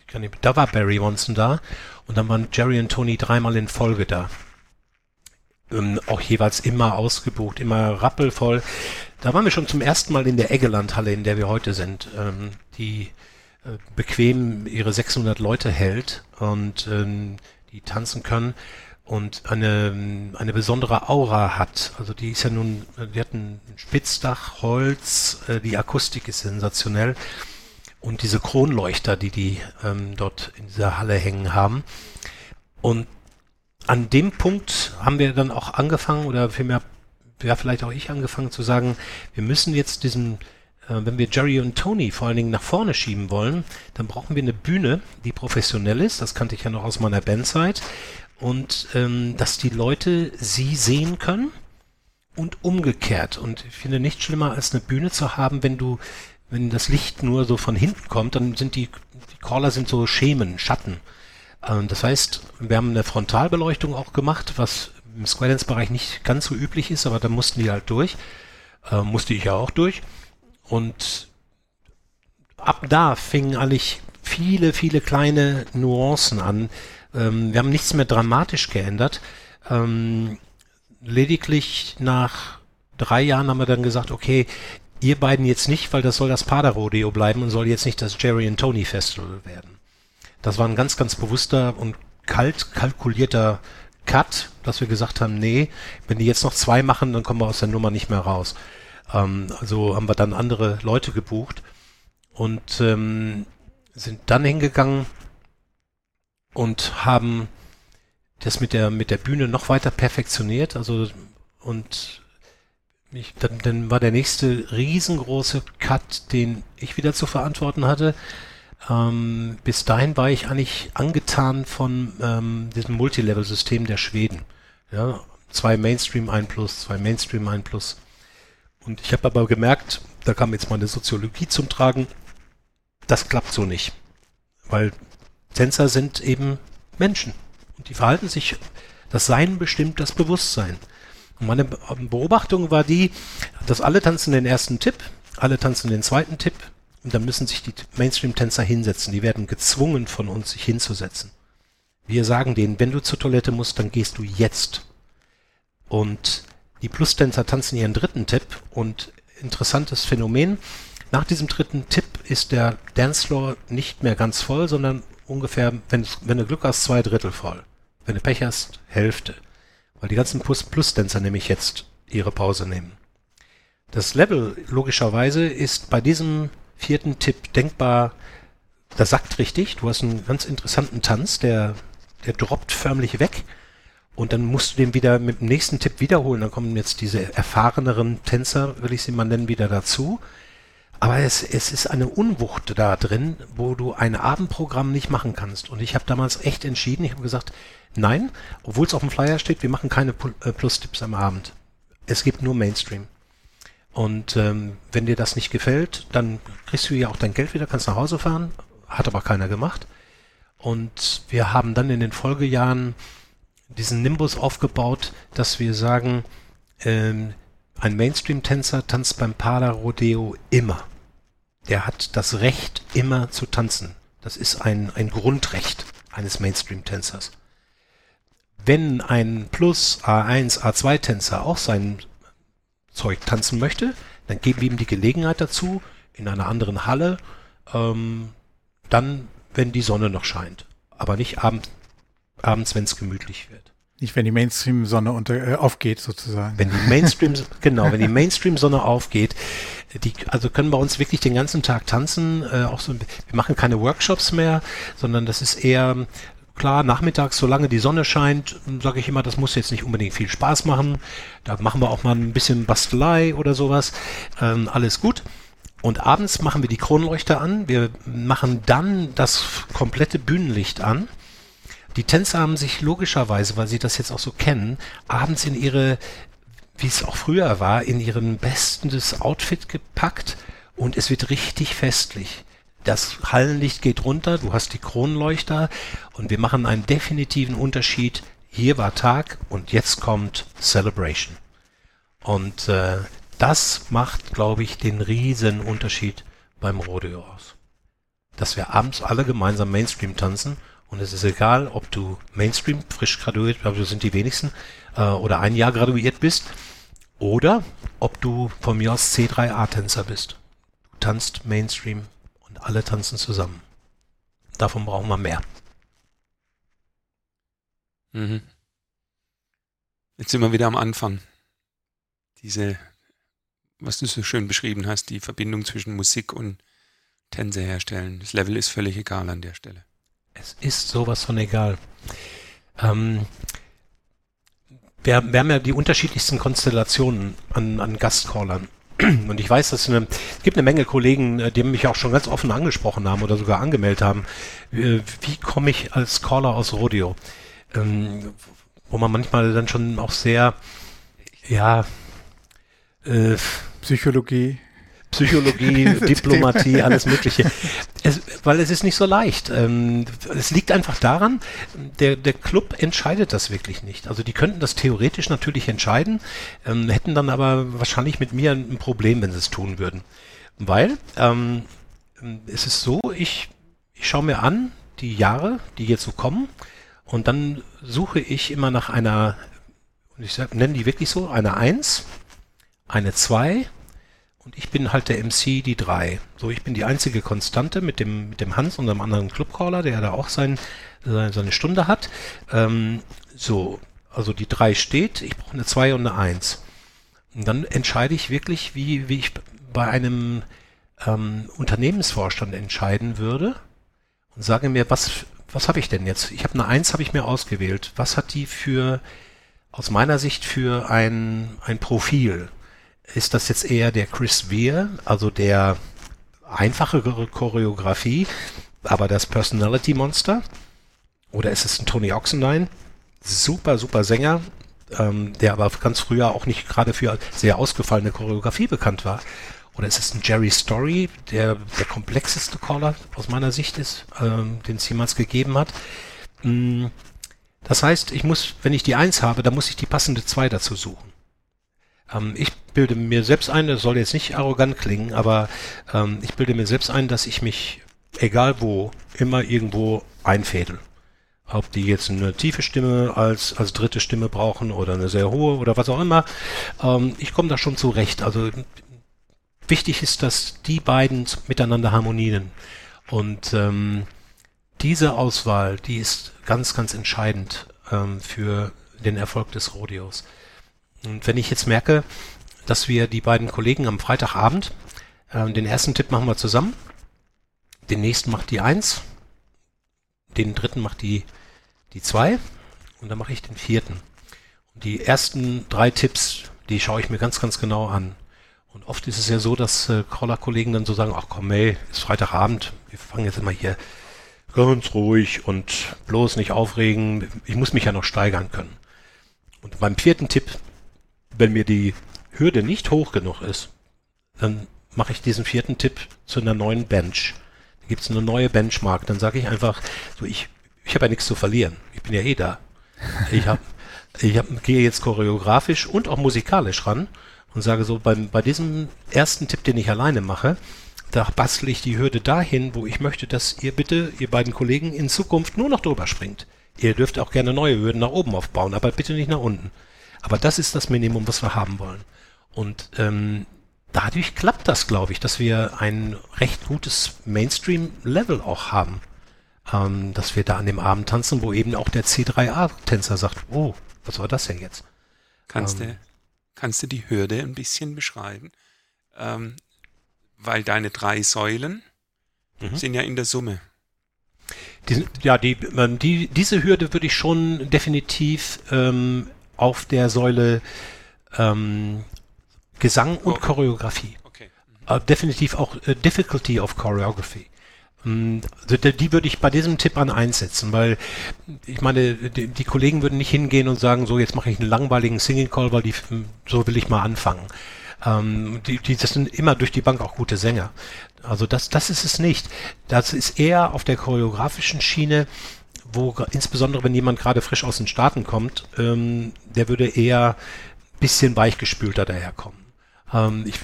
ich nicht, da war Barry Wonson da und dann waren Jerry und Tony dreimal in Folge da. Ähm, auch jeweils immer ausgebucht, immer rappelvoll. Da waren wir schon zum ersten Mal in der Eggelandhalle, in der wir heute sind, ähm, die bequem ihre 600 Leute hält und ähm, die tanzen können und eine, eine besondere Aura hat. Also die ist ja nun, die hat ein Spitzdach, Holz, äh, die Akustik ist sensationell und diese Kronleuchter, die die ähm, dort in dieser Halle hängen haben. Und an dem Punkt haben wir dann auch angefangen, oder vielmehr, ja, vielleicht auch ich angefangen zu sagen, wir müssen jetzt diesen, äh, wenn wir Jerry und Tony vor allen Dingen nach vorne schieben wollen, dann brauchen wir eine Bühne, die professionell ist. Das kannte ich ja noch aus meiner Bandzeit. Und ähm, dass die Leute sie sehen können und umgekehrt. Und ich finde nicht schlimmer, als eine Bühne zu haben, wenn du, wenn das Licht nur so von hinten kommt, dann sind die, die Caller sind so Schemen, Schatten. Ähm, das heißt, wir haben eine Frontalbeleuchtung auch gemacht, was im Square Dance Bereich nicht ganz so üblich ist, aber da mussten die halt durch. Äh, musste ich ja auch durch. Und ab da fingen eigentlich viele, viele kleine Nuancen an. Ähm, wir haben nichts mehr dramatisch geändert. Ähm, lediglich nach drei Jahren haben wir dann gesagt, okay, ihr beiden jetzt nicht, weil das soll das Pader-Rodeo bleiben und soll jetzt nicht das Jerry and Tony Festival werden. Das war ein ganz, ganz bewusster und kalt kalkulierter Cut, dass wir gesagt haben, nee, wenn die jetzt noch zwei machen, dann kommen wir aus der Nummer nicht mehr raus. Ähm, also haben wir dann andere Leute gebucht und ähm, sind dann hingegangen und haben das mit der mit der Bühne noch weiter perfektioniert. Also und ich, dann, dann war der nächste riesengroße Cut, den ich wieder zu verantworten hatte. Ähm, bis dahin war ich eigentlich angetan von ähm, diesem Multilevel-System der Schweden. Ja, zwei Mainstream, ein Plus, zwei Mainstream, ein Plus. Und ich habe aber gemerkt, da kam jetzt meine Soziologie zum Tragen, das klappt so nicht. Weil Tänzer sind eben Menschen. Und die verhalten sich, das Sein bestimmt das Bewusstsein. Und meine Beobachtung war die, dass alle tanzen den ersten Tipp, alle tanzen den zweiten Tipp, und dann müssen sich die Mainstream-Tänzer hinsetzen. Die werden gezwungen von uns, sich hinzusetzen. Wir sagen denen, wenn du zur Toilette musst, dann gehst du jetzt. Und die Plus-Tänzer tanzen ihren dritten Tipp und interessantes Phänomen. Nach diesem dritten Tipp ist der Dancefloor nicht mehr ganz voll, sondern ungefähr, wenn, wenn du Glück hast, zwei Drittel voll. Wenn du Pech hast, Hälfte. Weil die ganzen Plus-Tänzer nämlich jetzt ihre Pause nehmen. Das Level logischerweise ist bei diesem vierten Tipp denkbar, das sagt richtig. Du hast einen ganz interessanten Tanz, der, der droppt förmlich weg. Und dann musst du den wieder mit dem nächsten Tipp wiederholen. Dann kommen jetzt diese erfahreneren Tänzer, will ich sie mal nennen, wieder dazu. Aber es, es ist eine Unwucht da drin, wo du ein Abendprogramm nicht machen kannst. Und ich habe damals echt entschieden, ich habe gesagt, nein, obwohl es auf dem Flyer steht, wir machen keine äh, Plus-Tipps am Abend. Es gibt nur Mainstream. Und ähm, wenn dir das nicht gefällt, dann kriegst du ja auch dein Geld wieder, kannst nach Hause fahren. Hat aber keiner gemacht. Und wir haben dann in den Folgejahren diesen Nimbus aufgebaut, dass wir sagen, ähm, ein Mainstream-Tänzer tanzt beim Pada-Rodeo immer. Der hat das Recht, immer zu tanzen. Das ist ein, ein Grundrecht eines Mainstream-Tänzers. Wenn ein Plus A1, A2-Tänzer auch sein Zeug tanzen möchte, dann geben wir ihm die Gelegenheit dazu in einer anderen Halle, ähm, dann, wenn die Sonne noch scheint. Aber nicht abend, abends, wenn es gemütlich wird. Nicht, wenn die Mainstream-Sonne äh, aufgeht, sozusagen. Wenn die Mainstream, genau, wenn die Mainstream-Sonne aufgeht, die, also können bei uns wirklich den ganzen Tag tanzen, äh, auch so, wir machen keine Workshops mehr, sondern das ist eher, klar, nachmittags, solange die Sonne scheint, sage ich immer, das muss jetzt nicht unbedingt viel Spaß machen. Da machen wir auch mal ein bisschen Bastelei oder sowas. Ähm, alles gut. Und abends machen wir die Kronleuchter an. Wir machen dann das komplette Bühnenlicht an. Die Tänzer haben sich logischerweise, weil sie das jetzt auch so kennen, abends in ihre, wie es auch früher war, in ihren bestes Outfit gepackt und es wird richtig festlich. Das Hallenlicht geht runter, du hast die Kronleuchter und wir machen einen definitiven Unterschied. Hier war Tag und jetzt kommt Celebration. Und äh, das macht, glaube ich, den riesen Unterschied beim Rodeo aus. Dass wir abends alle gemeinsam Mainstream tanzen und es ist egal, ob du Mainstream frisch graduiert, aber du sind die wenigsten, äh, oder ein Jahr graduiert bist, oder ob du von mir aus C3A-Tänzer bist. Du tanzt Mainstream und alle tanzen zusammen. Davon brauchen wir mehr. Mhm. Jetzt sind wir wieder am Anfang. Diese, was du so schön beschrieben hast, die Verbindung zwischen Musik und Tänze herstellen. Das Level ist völlig egal an der Stelle. Es ist sowas von egal. Ähm, wir, wir, haben ja die unterschiedlichsten Konstellationen an, an Gastcallern. Und ich weiß, dass eine, es gibt eine Menge Kollegen, äh, die mich auch schon ganz offen angesprochen haben oder sogar angemeldet haben. Wie, äh, wie komme ich als Caller aus Rodeo? Ähm, wo man manchmal dann schon auch sehr, ja, äh, Psychologie. Psychologie, Diplomatie, alles Mögliche. Es, weil es ist nicht so leicht. Ähm, es liegt einfach daran, der, der Club entscheidet das wirklich nicht. Also die könnten das theoretisch natürlich entscheiden, ähm, hätten dann aber wahrscheinlich mit mir ein Problem, wenn sie es tun würden. Weil ähm, es ist so, ich, ich schaue mir an, die Jahre, die jetzt so kommen, und dann suche ich immer nach einer, ich nenne die wirklich so, eine 1, eine 2 und ich bin halt der MC, die drei. So, ich bin die einzige Konstante mit dem, mit dem Hans, unserem anderen Clubcaller, der da auch sein, seine Stunde hat. Ähm, so, also die drei steht, ich brauche eine zwei und eine eins. Und dann entscheide ich wirklich, wie, wie ich bei einem ähm, Unternehmensvorstand entscheiden würde und sage mir, was, was habe ich denn jetzt? Ich habe eine eins, habe ich mir ausgewählt. Was hat die für, aus meiner Sicht, für ein, ein Profil? Ist das jetzt eher der Chris Weir, also der einfachere Choreografie, aber das Personality Monster? Oder ist es ein Tony Oxendine? Super, super Sänger, ähm, der aber ganz früher auch nicht gerade für sehr ausgefallene Choreografie bekannt war. Oder ist es ein Jerry Story, der der komplexeste Caller aus meiner Sicht ist, ähm, den es jemals gegeben hat? Mm, das heißt, ich muss, wenn ich die Eins habe, dann muss ich die passende Zwei dazu suchen. Ähm, ich bilde mir selbst ein, das soll jetzt nicht arrogant klingen, aber ähm, ich bilde mir selbst ein, dass ich mich, egal wo, immer irgendwo einfädel. Ob die jetzt eine tiefe Stimme als, als dritte Stimme brauchen oder eine sehr hohe oder was auch immer. Ähm, ich komme da schon zurecht. Also wichtig ist, dass die beiden miteinander harmonieren. Und ähm, diese Auswahl, die ist ganz, ganz entscheidend ähm, für den Erfolg des Rodeos. Und wenn ich jetzt merke, dass wir die beiden Kollegen am Freitagabend, äh, den ersten Tipp machen wir zusammen, den nächsten macht die eins, den dritten macht die die zwei und dann mache ich den vierten. Und die ersten drei Tipps, die schaue ich mir ganz, ganz genau an. Und oft ist es ja so, dass äh, Caller-Kollegen dann so sagen, ach komm, ey, ist Freitagabend, wir fangen jetzt immer hier ganz ruhig und bloß nicht aufregen. Ich muss mich ja noch steigern können. Und beim vierten Tipp, wenn mir die Hürde nicht hoch genug ist, dann mache ich diesen vierten Tipp zu einer neuen Bench. Da gibt es eine neue Benchmark. Dann sage ich einfach, so ich, ich habe ja nichts zu verlieren. Ich bin ja eh da. Ich habe ich hab, gehe jetzt choreografisch und auch musikalisch ran und sage so, beim, bei diesem ersten Tipp, den ich alleine mache, da bastle ich die Hürde dahin, wo ich möchte, dass ihr bitte, ihr beiden Kollegen, in Zukunft nur noch drüber springt. Ihr dürft auch gerne neue Hürden nach oben aufbauen, aber bitte nicht nach unten. Aber das ist das Minimum, was wir haben wollen. Und ähm, dadurch klappt das, glaube ich, dass wir ein recht gutes Mainstream-Level auch haben. Ähm, dass wir da an dem Abend tanzen, wo eben auch der C3A-Tänzer sagt, oh, was war das denn jetzt? Kannst, ähm, du, kannst du die Hürde ein bisschen beschreiben? Ähm, weil deine drei Säulen mhm. sind ja in der Summe. Die, ja, die, ähm, die, diese Hürde würde ich schon definitiv ähm, auf der Säule ähm, Gesang und oh. Choreografie. Okay. Mhm. Äh, definitiv auch äh, Difficulty of Choreography. Ähm, also die würde ich bei diesem Tipp an einsetzen, weil ich meine, die, die, Kollegen würden nicht hingehen und sagen, so jetzt mache ich einen langweiligen Singing Call, weil die, so will ich mal anfangen. Ähm, die, die, das sind immer durch die Bank auch gute Sänger. Also das, das ist es nicht. Das ist eher auf der choreografischen Schiene, wo insbesondere wenn jemand gerade frisch aus den Staaten kommt, ähm, der würde eher bisschen weichgespülter daherkommen. Ähm, ich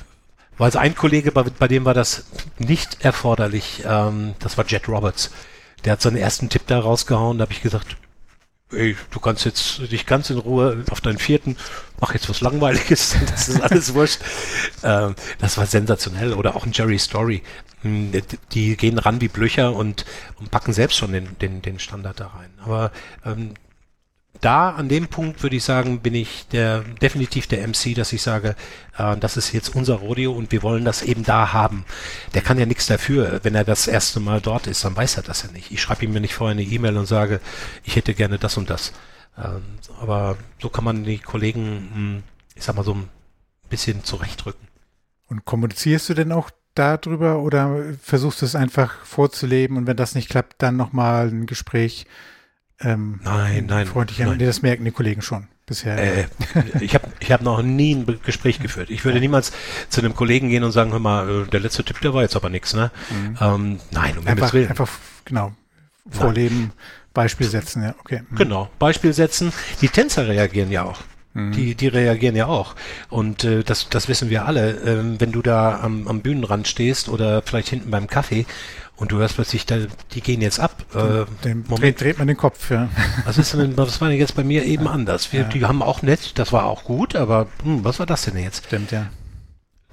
weiß ein Kollege, bei, bei, dem war das nicht erforderlich. Ähm, das war Jet Roberts. Der hat seinen ersten Tipp da rausgehauen. Da habe ich gesagt, ey, du kannst jetzt dich ganz in Ruhe auf deinen vierten, mach jetzt was Langweiliges, das ist alles wurscht. Ähm, das war sensationell. Oder auch ein Jerry Story. Hm, die gehen ran wie Blöcher und, und packen selbst schon den, den, den Standard da rein. Aber ähm, da an dem Punkt würde ich sagen, bin ich der definitiv der MC, dass ich sage, äh, das ist jetzt unser Rodeo und wir wollen das eben da haben. Der kann ja nichts dafür, wenn er das erste Mal dort ist, dann weiß er das ja nicht. Ich schreibe ihm ja nicht vorher eine E-Mail und sage, ich hätte gerne das und das. Ähm, aber so kann man die Kollegen, hm, ich sag mal so ein bisschen zurechtrücken. Und kommunizierst du denn auch darüber oder versuchst du es einfach vorzuleben und wenn das nicht klappt, dann nochmal ein Gespräch ähm, nein, nein. Freundlich, nein. Nee, das merken die Kollegen schon bisher. Äh, ich habe ich hab noch nie ein Gespräch geführt. Ich würde niemals zu einem Kollegen gehen und sagen, hör mal, äh, der letzte Tipp, der war jetzt aber nichts, ne? Mhm. Ähm, nein, um einfach, Willen. Einfach, genau, vorleben, nein. Beispiel setzen, ja, okay. Mhm. Genau, Beispiel setzen. Die Tänzer reagieren ja auch. Mhm. Die, die reagieren ja auch. Und äh, das, das wissen wir alle. Ähm, wenn du da am, am Bühnenrand stehst oder vielleicht hinten beim Kaffee und du hörst plötzlich, da, die gehen jetzt ab. Äh, Dem Moment. Dreht, man den Kopf, ja. Was ist denn, was war denn jetzt bei mir eben anders? Wir, ja. Die haben auch nett, das war auch gut, aber hm, was war das denn jetzt? Stimmt, ja.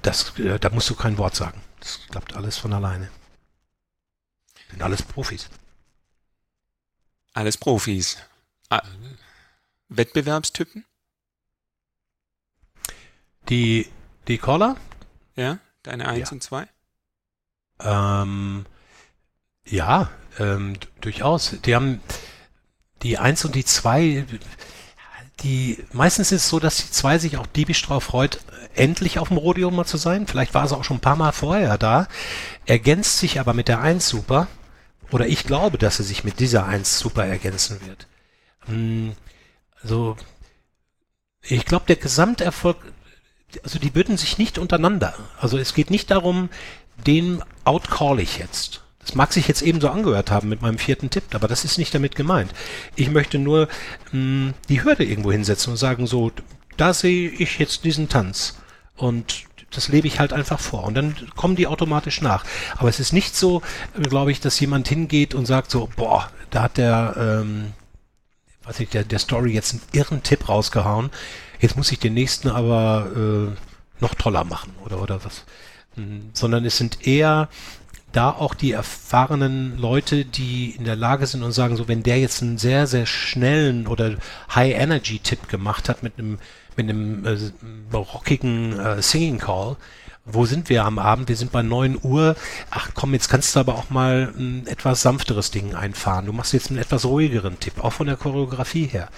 Das, äh, da musst du kein Wort sagen. Das klappt alles von alleine. Sind alles Profis. Alles Profis. Ah, Wettbewerbstypen? Die, die Caller? Ja, deine 1 ja. und 2? Ähm, ja, ähm, durchaus. Die haben die 1 und die 2, die meistens ist es so, dass die 2 sich auch diebisch drauf freut, endlich auf dem Rodeo mal zu sein. Vielleicht war sie auch schon ein paar Mal vorher da, ergänzt sich aber mit der 1 super. Oder ich glaube, dass sie sich mit dieser 1 super ergänzen wird. Hm, also, ich glaube, der Gesamterfolg, also die würden sich nicht untereinander. Also es geht nicht darum, den outcall ich jetzt. Das mag sich jetzt eben so angehört haben mit meinem vierten Tipp, aber das ist nicht damit gemeint. Ich möchte nur mh, hm, die Hürde irgendwo hinsetzen und sagen, so, da sehe ich jetzt diesen Tanz. Und das lebe ich halt einfach vor. Und dann kommen die automatisch nach. Aber es ist nicht so, glaube ich, dass jemand hingeht und sagt so, boah, da hat der, ähm, weiß ich, der, der Story jetzt einen irren Tipp rausgehauen. Jetzt muss ich den nächsten aber äh, noch toller machen oder, oder was. Hm, sondern es sind eher da auch die erfahrenen Leute, die in der Lage sind und sagen, so wenn der jetzt einen sehr, sehr schnellen oder High-Energy-Tipp gemacht hat mit einem, mit einem äh, rockigen äh, Singing Call wo sind wir am Abend? Wir sind bei 9 Uhr. Ach komm, jetzt kannst du aber auch mal ein etwas sanfteres Ding einfahren. Du machst jetzt einen etwas ruhigeren Tipp, auch von der Choreografie her.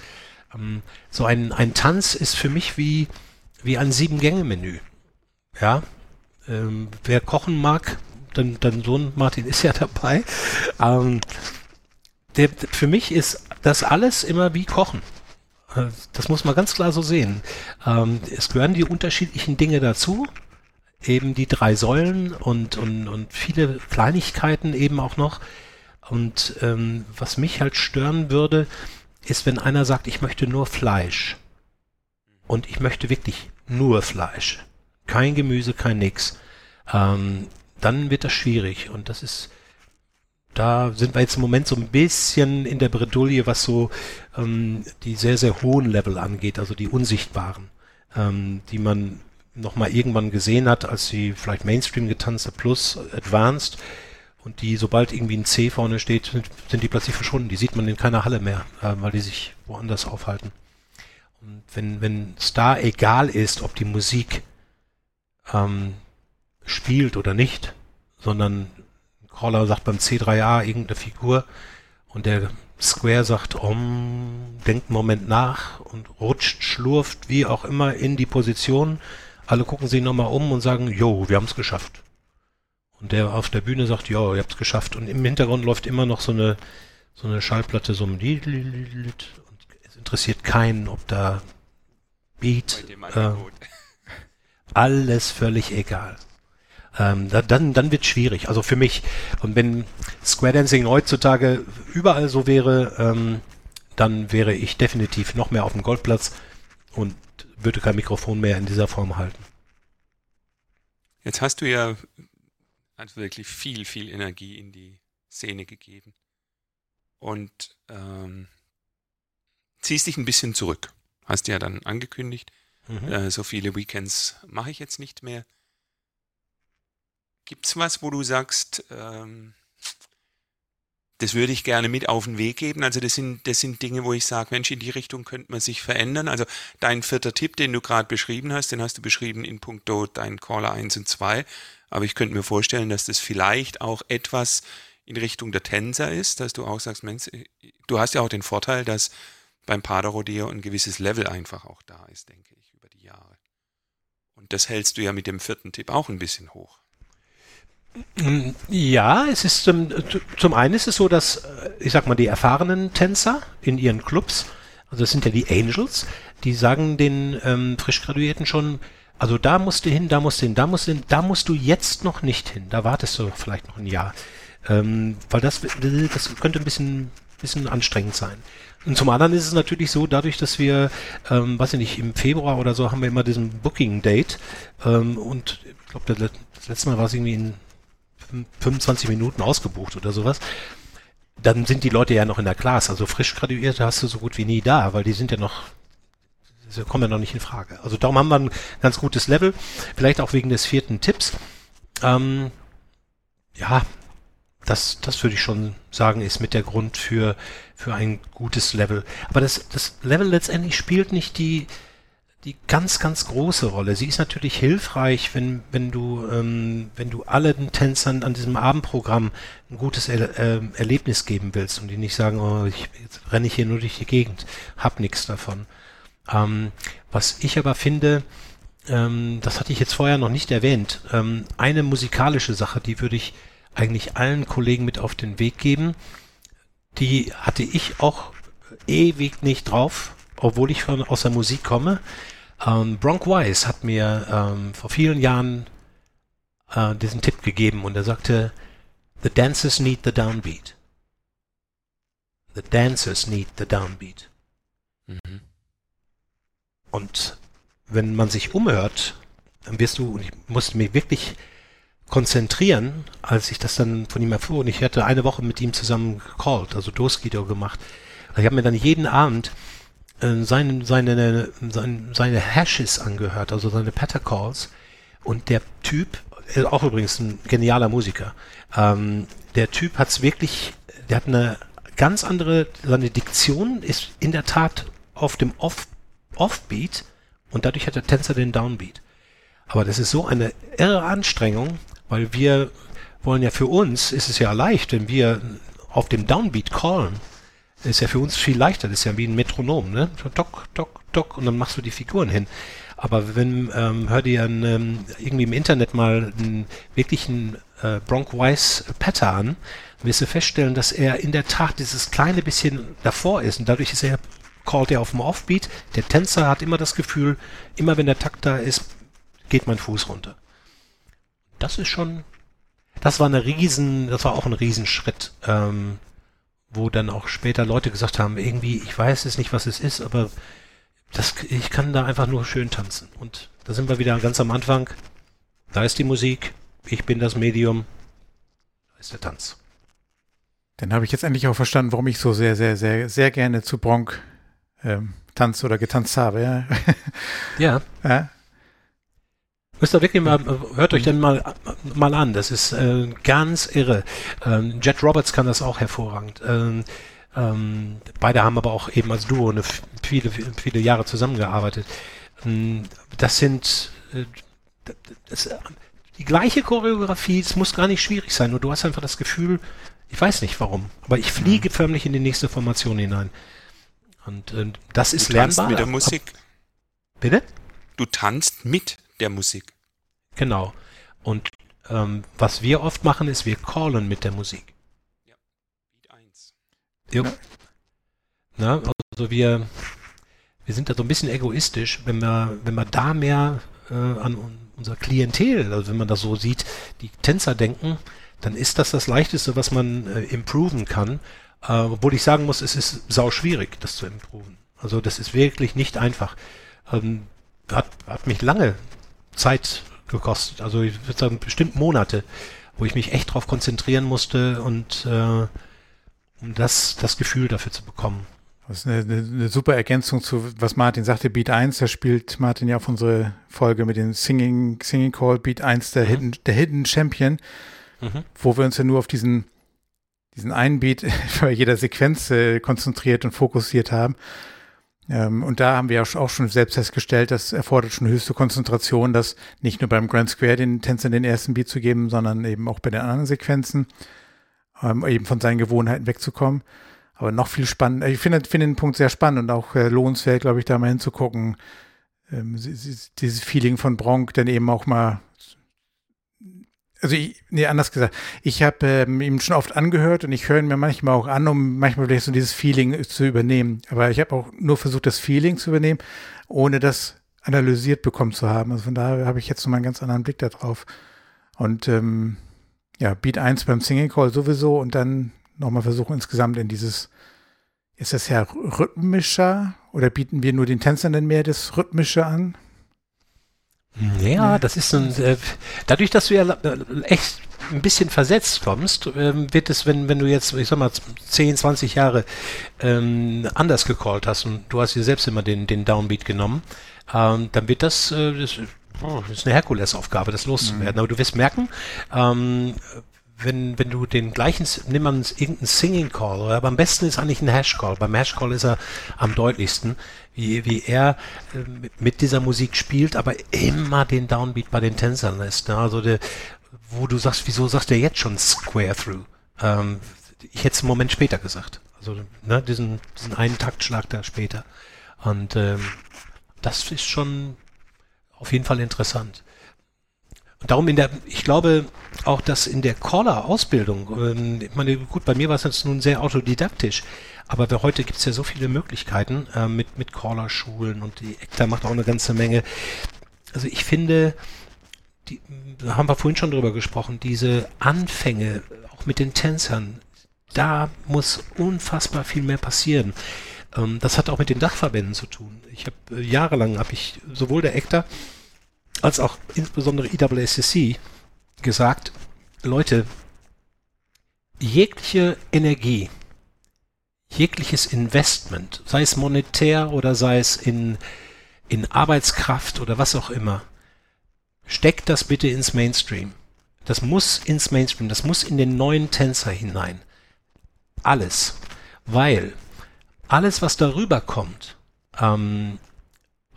Ähm, so ein, ein Tanz ist für mich wie, wie ein Sieben-Gänge-Menü. Ja, ähm, wer kochen mag, dein, dein Sohn Martin ist ja dabei. Ähm, der, für mich ist das alles immer wie Kochen. Äh, das muss man ganz klar so sehen. Ähm, es gehören die unterschiedlichen Dinge dazu eben die drei Säulen und, und, und viele Kleinigkeiten eben auch noch. Und ähm, was mich halt stören würde, ist, wenn einer sagt, ich möchte nur Fleisch. Und ich möchte wirklich nur Fleisch. Kein Gemüse, kein nix. Ähm, dann wird das schwierig. Und das ist, da sind wir jetzt im Moment so ein bisschen in der Bredouille, was so ähm, die sehr, sehr hohen Level angeht, also die unsichtbaren, ähm, die man nochmal irgendwann gesehen hat, als sie vielleicht Mainstream getanzt hat, plus Advanced. Und die, sobald irgendwie ein C vorne steht, sind, sind die plötzlich verschwunden. Die sieht man in keiner Halle mehr, äh, weil die sich woanders aufhalten. Und wenn, wenn da egal ist, ob die Musik ähm, spielt oder nicht, sondern ein Caller sagt beim C3A irgendeine Figur und der Square sagt, um, denkt einen Moment nach und rutscht, schlurft, wie auch immer in die Position alle gucken sich nochmal um und sagen, jo, wir haben es geschafft. Und der auf der Bühne sagt, jo, ihr habt es geschafft. Und im Hintergrund läuft immer noch so eine, so eine Schallplatte, so ein und es interessiert keinen, ob da Beat, äh, alles völlig egal. Ähm, da, dann, dann wird schwierig. Also für mich. Und wenn Square Dancing heutzutage überall so wäre, ähm, dann wäre ich definitiv noch mehr auf dem Goldplatz und würde kein Mikrofon mehr in dieser Form halten. Jetzt hast du ja also wirklich viel, viel Energie in die Szene gegeben und ähm, ziehst dich ein bisschen zurück. Hast ja dann angekündigt, mhm. äh, so viele Weekends mache ich jetzt nicht mehr. Gibt's was, wo du sagst, ähm, das würde ich gerne mit auf den Weg geben. Also das sind, das sind Dinge, wo ich sage, Mensch, in die Richtung könnte man sich verändern. Also dein vierter Tipp, den du gerade beschrieben hast, den hast du beschrieben in puncto dein Caller 1 und 2. Aber ich könnte mir vorstellen, dass das vielleicht auch etwas in Richtung der Tänzer ist, dass du auch sagst, Mensch, du hast ja auch den Vorteil, dass beim Paderrodeo ein gewisses Level einfach auch da ist, denke ich, über die Jahre. Und das hältst du ja mit dem vierten Tipp auch ein bisschen hoch. Ja, es ist zum, zum einen ist es so, dass ich sag mal die erfahrenen Tänzer in ihren Clubs, also das sind ja die Angels, die sagen den ähm, frisch schon, also da musst du hin, da musst du hin, da musst du hin, da musst du jetzt noch nicht hin, da wartest du vielleicht noch ein Jahr, ähm, weil das das könnte ein bisschen bisschen anstrengend sein. Und zum anderen ist es natürlich so, dadurch, dass wir, ähm, weiß ich nicht, im Februar oder so haben wir immer diesen Booking Date ähm, und ich glaube, das letzte Mal war es irgendwie in 25 Minuten ausgebucht oder sowas, dann sind die Leute ja noch in der Class. Also frisch graduierte hast du so gut wie nie da, weil die sind ja noch, sie kommen ja noch nicht in Frage. Also darum haben wir ein ganz gutes Level. Vielleicht auch wegen des vierten Tipps. Ähm, ja, das, das würde ich schon sagen, ist mit der Grund für, für ein gutes Level. Aber das, das Level letztendlich spielt nicht die, die ganz, ganz große Rolle. Sie ist natürlich hilfreich, wenn, wenn du, ähm, wenn du allen Tänzern an diesem Abendprogramm ein gutes er äh, Erlebnis geben willst und die nicht sagen, oh, ich, jetzt renne ich hier nur durch die Gegend, hab nichts davon. Ähm, was ich aber finde, ähm, das hatte ich jetzt vorher noch nicht erwähnt, ähm, eine musikalische Sache, die würde ich eigentlich allen Kollegen mit auf den Weg geben. Die hatte ich auch ewig nicht drauf, obwohl ich von, aus der Musik komme. Ähm, Bronk Wise hat mir ähm, vor vielen Jahren äh, diesen Tipp gegeben und er sagte, The dancers need the downbeat. The dancers need the downbeat. Mhm. Und wenn man sich umhört, dann wirst du, und ich musste mich wirklich konzentrieren, als ich das dann von ihm erfuhr, und ich hatte eine Woche mit ihm zusammen gecallt, also Doskido gemacht. Also ich habe mir dann jeden Abend seine, seine, seine, seine Hashes angehört, also seine Pattercalls. Und der Typ, äh, auch übrigens ein genialer Musiker, ähm, der Typ hat's wirklich, der hat eine ganz andere, seine Diktion ist in der Tat auf dem Off, Offbeat und dadurch hat der Tänzer den Downbeat. Aber das ist so eine irre Anstrengung, weil wir wollen ja für uns, ist es ja leicht, wenn wir auf dem Downbeat callen, ist ja für uns viel leichter, das ist ja wie ein Metronom, ne? Dock, dock, dock und dann machst du die Figuren hin. Aber wenn, ähm, hör dir ein, ähm, irgendwie im Internet mal einen wirklichen äh, Bronk Wise Patter an, wirst du feststellen, dass er in der Tat dieses kleine bisschen davor ist und dadurch ist er, callt er auf dem Offbeat. Der Tänzer hat immer das Gefühl, immer wenn der Takt da ist, geht mein Fuß runter. Das ist schon, das war eine riesen, das war auch ein Riesenschritt, ähm, wo dann auch später Leute gesagt haben, irgendwie, ich weiß es nicht, was es ist, aber das, ich kann da einfach nur schön tanzen. Und da sind wir wieder ganz am Anfang. Da ist die Musik, ich bin das Medium, da ist der Tanz. Dann habe ich jetzt endlich auch verstanden, warum ich so sehr, sehr, sehr, sehr gerne zu Bronk ähm, tanze oder getanzt habe. Ja. ja. ja. Müsst ihr wirklich mal, hört euch dann mal, mal an. Das ist äh, ganz irre. Ähm, Jet Roberts kann das auch hervorragend. Ähm, ähm, beide haben aber auch eben als Duo eine viele, viele Jahre zusammengearbeitet. Ähm, das sind äh, das, die gleiche Choreografie, es muss gar nicht schwierig sein, nur du hast einfach das Gefühl, ich weiß nicht warum, aber ich fliege mhm. förmlich in die nächste Formation hinein. Und äh, das ist du lernbar. mit der Musik. Bitte? Du tanzt mit der Musik. Genau. Und ähm, was wir oft machen, ist, wir callen mit der Musik. Ja. Beat 1. Jo. Ja. Na, also wir, wir sind da so ein bisschen egoistisch, wenn wir, wenn wir da mehr äh, an unser Klientel, also wenn man das so sieht, die Tänzer denken, dann ist das das Leichteste, was man äh, improven kann. Äh, obwohl ich sagen muss, es ist sau schwierig, das zu improven. Also das ist wirklich nicht einfach. Ähm, hat, hat mich lange Zeit gekostet. Also ich würde sagen, bestimmt Monate, wo ich mich echt darauf konzentrieren musste und äh, um das, das Gefühl dafür zu bekommen. Das ist eine, eine, super Ergänzung zu, was Martin sagte, Beat 1, da spielt Martin ja auf unsere Folge mit dem Singing, Singing Call, Beat 1, der, mhm. Hidden, der Hidden Champion, mhm. wo wir uns ja nur auf diesen, diesen einen Beat bei jeder Sequenz äh, konzentriert und fokussiert haben. Ähm, und da haben wir auch schon selbst festgestellt, das erfordert schon höchste Konzentration, das nicht nur beim Grand Square den Tänzern den ersten Beat zu geben, sondern eben auch bei den anderen Sequenzen, ähm, eben von seinen Gewohnheiten wegzukommen. Aber noch viel spannender, ich finde, finde den Punkt sehr spannend und auch äh, lohnenswert, glaube ich, da mal hinzugucken, ähm, dieses Feeling von Bronk dann eben auch mal also ich, nee, anders gesagt, ich habe ähm, ihm schon oft angehört und ich höre ihn mir manchmal auch an, um manchmal vielleicht so dieses Feeling zu übernehmen. Aber ich habe auch nur versucht, das Feeling zu übernehmen, ohne das analysiert bekommen zu haben. Also von daher habe ich jetzt nochmal einen ganz anderen Blick darauf. Und ähm, ja, Beat 1 beim Singing Call sowieso und dann nochmal versuchen insgesamt in dieses, ist das ja rhythmischer oder bieten wir nur den Tänzern denn mehr das Rhythmische an? Ja, das ist ein, äh, dadurch, dass du ja äh, echt ein bisschen versetzt kommst, ähm, wird es, wenn, wenn du jetzt, ich sag mal, 10, 20 Jahre ähm, anders gecallt hast und du hast dir selbst immer den, den Downbeat genommen, ähm, dann wird das, äh, das, oh, das ist eine Herkulesaufgabe, das loszuwerden. Mhm. Aber du wirst merken, ähm, wenn, wenn du den gleichen, nimm mal irgendeinen Singing Call, aber am besten ist eigentlich ein Hash Call. Beim Hash Call ist er am deutlichsten, wie, wie er äh, mit dieser Musik spielt, aber immer den Downbeat bei den Tänzern lässt. Ne? Also der, wo du sagst, wieso sagt er jetzt schon Square Through? Ähm, ich hätte es einen Moment später gesagt. Also ne, diesen, diesen einen Taktschlag da später. Und ähm, das ist schon auf jeden Fall interessant. Und darum in der, ich glaube auch, dass in der Caller-Ausbildung, ähm, ich meine, gut, bei mir war es jetzt nun sehr autodidaktisch, aber heute gibt es ja so viele Möglichkeiten äh, mit, mit Caller-Schulen und die ECTA macht auch eine ganze Menge. Also ich finde, die, da haben wir vorhin schon drüber gesprochen, diese Anfänge, auch mit den Tänzern, da muss unfassbar viel mehr passieren. Ähm, das hat auch mit den Dachverbänden zu tun. Ich habe äh, jahrelang, habe ich sowohl der ECTA als auch insbesondere IWSCC gesagt, Leute, jegliche Energie, jegliches Investment, sei es monetär oder sei es in, in Arbeitskraft oder was auch immer, steckt das bitte ins Mainstream. Das muss ins Mainstream, das muss in den neuen Tänzer hinein. Alles. Weil alles, was darüber kommt, ähm,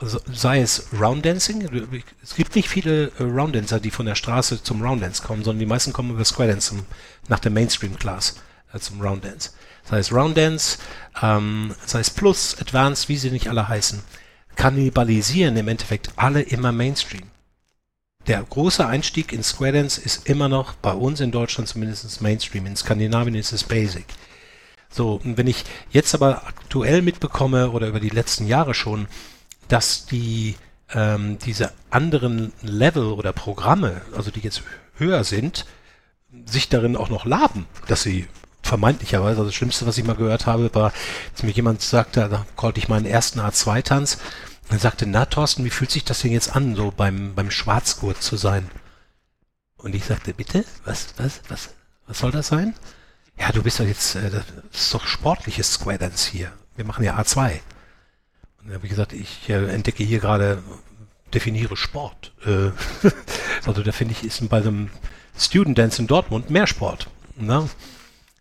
sei es Rounddancing, es gibt nicht viele äh, Rounddancer, die von der Straße zum Rounddance kommen, sondern die meisten kommen über Square Dance zum, nach der Mainstream-Class äh, zum Rounddance. Sei es Rounddance, ähm, sei es Plus, Advanced, wie sie nicht alle heißen, kannibalisieren im Endeffekt alle immer Mainstream. Der große Einstieg in Square Dance ist immer noch bei uns in Deutschland zumindest Mainstream. In Skandinavien ist es Basic. So, und wenn ich jetzt aber aktuell mitbekomme oder über die letzten Jahre schon, dass die ähm, diese anderen Level oder Programme, also die jetzt höher sind, sich darin auch noch laben, dass sie vermeintlicherweise, also das Schlimmste, was ich mal gehört habe, war, dass mir jemand sagte, da konnte ich meinen ersten A2-Tanz, und sagte, na Thorsten, wie fühlt sich das denn jetzt an, so beim, beim Schwarzgurt zu sein? Und ich sagte, bitte? Was, was, was, was soll das sein? Ja, du bist doch jetzt, äh, das ist doch sportliches Square Dance hier. Wir machen ja A2. Habe ich gesagt, ich äh, entdecke hier gerade, definiere Sport. Äh, also da finde ich, ist bei einem Student Dance in Dortmund mehr Sport. Ne?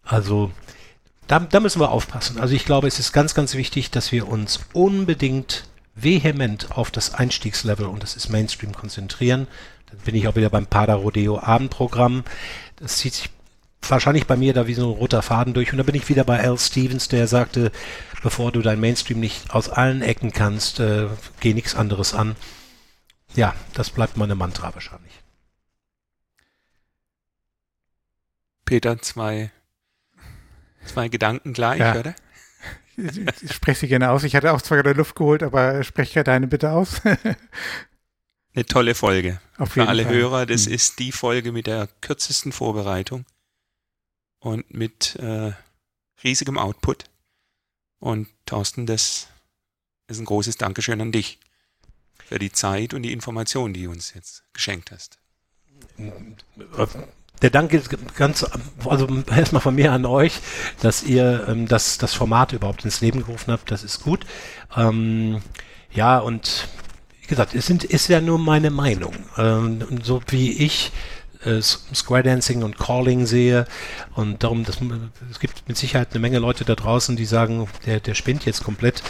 Also da, da müssen wir aufpassen. Also ich glaube, es ist ganz, ganz wichtig, dass wir uns unbedingt vehement auf das Einstiegslevel und das ist Mainstream konzentrieren. Dann bin ich auch wieder beim Pada Rodeo Abendprogramm. Das zieht sich wahrscheinlich bei mir da wie so ein roter Faden durch. Und da bin ich wieder bei Al Stevens, der sagte, bevor du dein Mainstream nicht aus allen Ecken kannst, äh, geh nichts anderes an. Ja, das bleibt meine Mantra wahrscheinlich. Peter, zwei, zwei Gedanken gleich, ja. oder? Ich spreche sie gerne aus. Ich hatte auch zwar gerade Luft geholt, aber spreche deine bitte aus. Eine tolle Folge. Auf Für alle Fall. Hörer, das hm. ist die Folge mit der kürzesten Vorbereitung und mit äh, riesigem Output. Und Thorsten, das ist ein großes Dankeschön an dich für die Zeit und die Informationen, die du uns jetzt geschenkt hast. Der Dank ist ganz, also erstmal von mir an euch, dass ihr ähm, das, das Format überhaupt ins Leben gerufen habt. Das ist gut. Ähm, ja, und wie gesagt, es sind, ist ja nur meine Meinung. Ähm, so wie ich äh, Square Dancing und Calling sehe. Und darum, das, es gibt mit Sicherheit eine Menge Leute da draußen, die sagen, der, der spinnt jetzt komplett.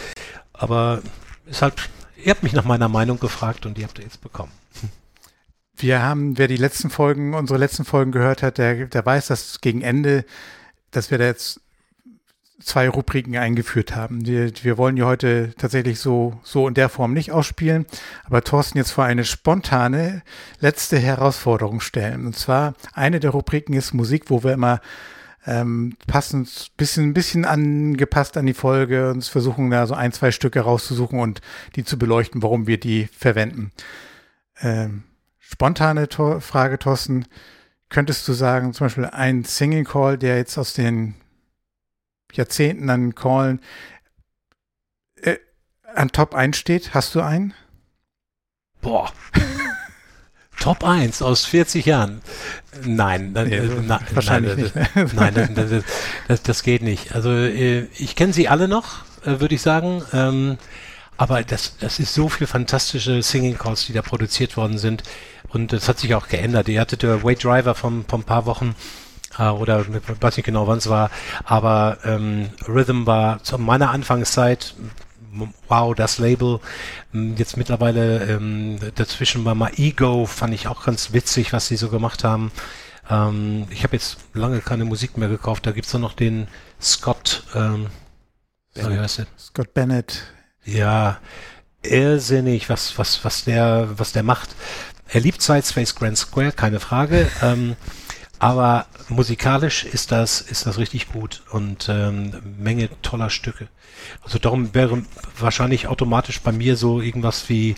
Aber ist halt, ihr habt mich nach meiner Meinung gefragt und die habt ihr jetzt bekommen. Wir haben, wer die letzten Folgen, unsere letzten Folgen gehört hat, der, der weiß, dass gegen Ende, dass wir da jetzt zwei Rubriken eingeführt haben. Wir, wir wollen die heute tatsächlich so, so in der Form nicht ausspielen, aber Thorsten jetzt vor eine spontane letzte Herausforderung stellen. Und zwar eine der Rubriken ist Musik, wo wir immer ähm, passend, bisschen, bisschen angepasst an die Folge uns versuchen, da so ein, zwei Stücke rauszusuchen und die zu beleuchten, warum wir die verwenden. Ähm, spontane Tor Frage, Thorsten. Könntest du sagen, zum Beispiel ein Singing Call, der jetzt aus den Jahrzehnten dann callen, äh, an Top 1 steht? Hast du einen? Boah. Top 1 aus 40 Jahren. Nein, nee, äh, na, wahrscheinlich nein, nicht. nein, das, das, das, das, geht nicht. Also äh, ich kenne sie alle noch, äh, würde ich sagen. Ähm, aber das, das ist so viel fantastische Singing Calls, die da produziert worden sind. Und das hat sich auch geändert. Ihr hattet der Wade Driver von, von ein paar Wochen äh, oder ich weiß nicht genau, wann es war, aber ähm, Rhythm war zu meiner Anfangszeit wow, das Label. Jetzt mittlerweile ähm, dazwischen war mal Ego, fand ich auch ganz witzig, was sie so gemacht haben. Ähm, ich habe jetzt lange keine Musik mehr gekauft. Da gibt's noch den Scott, ähm, Bennett. wie heißt der? Scott Bennett. Ja, irrsinnig, was, was, was der, was der macht. Er liebt Sidespace Grand Square, keine Frage. ähm, aber musikalisch ist das, ist das richtig gut und ähm, Menge toller Stücke. Also darum wäre wahrscheinlich automatisch bei mir so irgendwas wie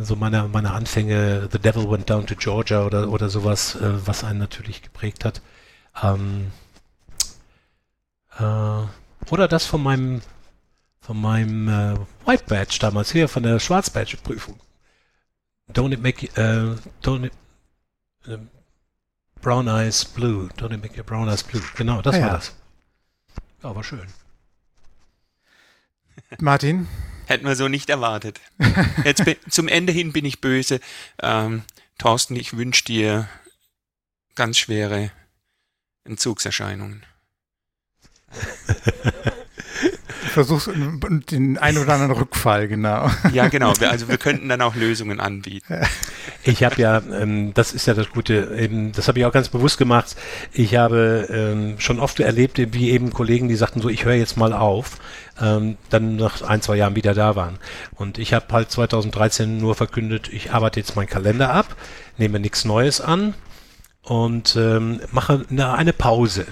so meine, meine Anfänge The Devil Went Down to Georgia oder, oder sowas, äh, was einen natürlich geprägt hat. Ähm, äh, oder das von meinem von meinem äh, White Badge damals hier, von der Schwarz Badge Prüfung. Don't it make, uh, don't it, uh, Brown Eyes Blue. Make your brown eyes blue. Genau, das ah, war ja. das. Ja, war schön. Martin? Hätten wir so nicht erwartet. Jetzt zum Ende hin bin ich böse. Ähm, Thorsten, ich wünsche dir ganz schwere Entzugserscheinungen. versuchst den einen oder anderen Rückfall, genau. Ja, genau. Also wir könnten dann auch Lösungen anbieten. Ich habe ja, ähm, das ist ja das Gute, eben, das habe ich auch ganz bewusst gemacht. Ich habe ähm, schon oft erlebt, wie eben Kollegen, die sagten so, ich höre jetzt mal auf, ähm, dann nach ein, zwei Jahren wieder da waren. Und ich habe halt 2013 nur verkündet, ich arbeite jetzt meinen Kalender ab, nehme nichts Neues an und ähm, mache eine, eine Pause.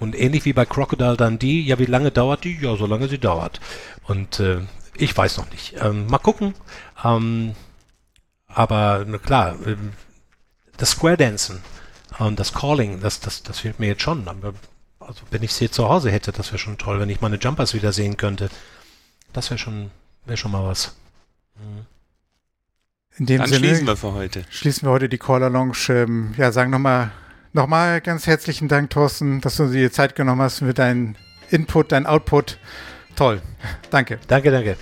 Und ähnlich wie bei Crocodile Dundee, ja, wie lange dauert die? Ja, solange sie dauert. Und äh, ich weiß noch nicht. Ähm, mal gucken. Ähm, aber na klar, ähm, das Square Dancen und das Calling, das, das, das fehlt mir jetzt schon. Aber, also wenn ich sie zu Hause hätte, das wäre schon toll, wenn ich meine Jumpers wieder sehen könnte. Das wäre schon, wäre schon mal was. Mhm. In dem Dann Sinne schließen wir für heute. Schließen wir heute die Caller Lounge. Ähm, ja, sagen nochmal Nochmal ganz herzlichen Dank, Thorsten, dass du dir Zeit genommen hast für deinen Input, deinen Output. Toll. Danke. Danke, danke.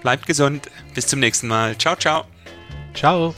Bleibt gesund. Bis zum nächsten Mal. Ciao, ciao. Ciao.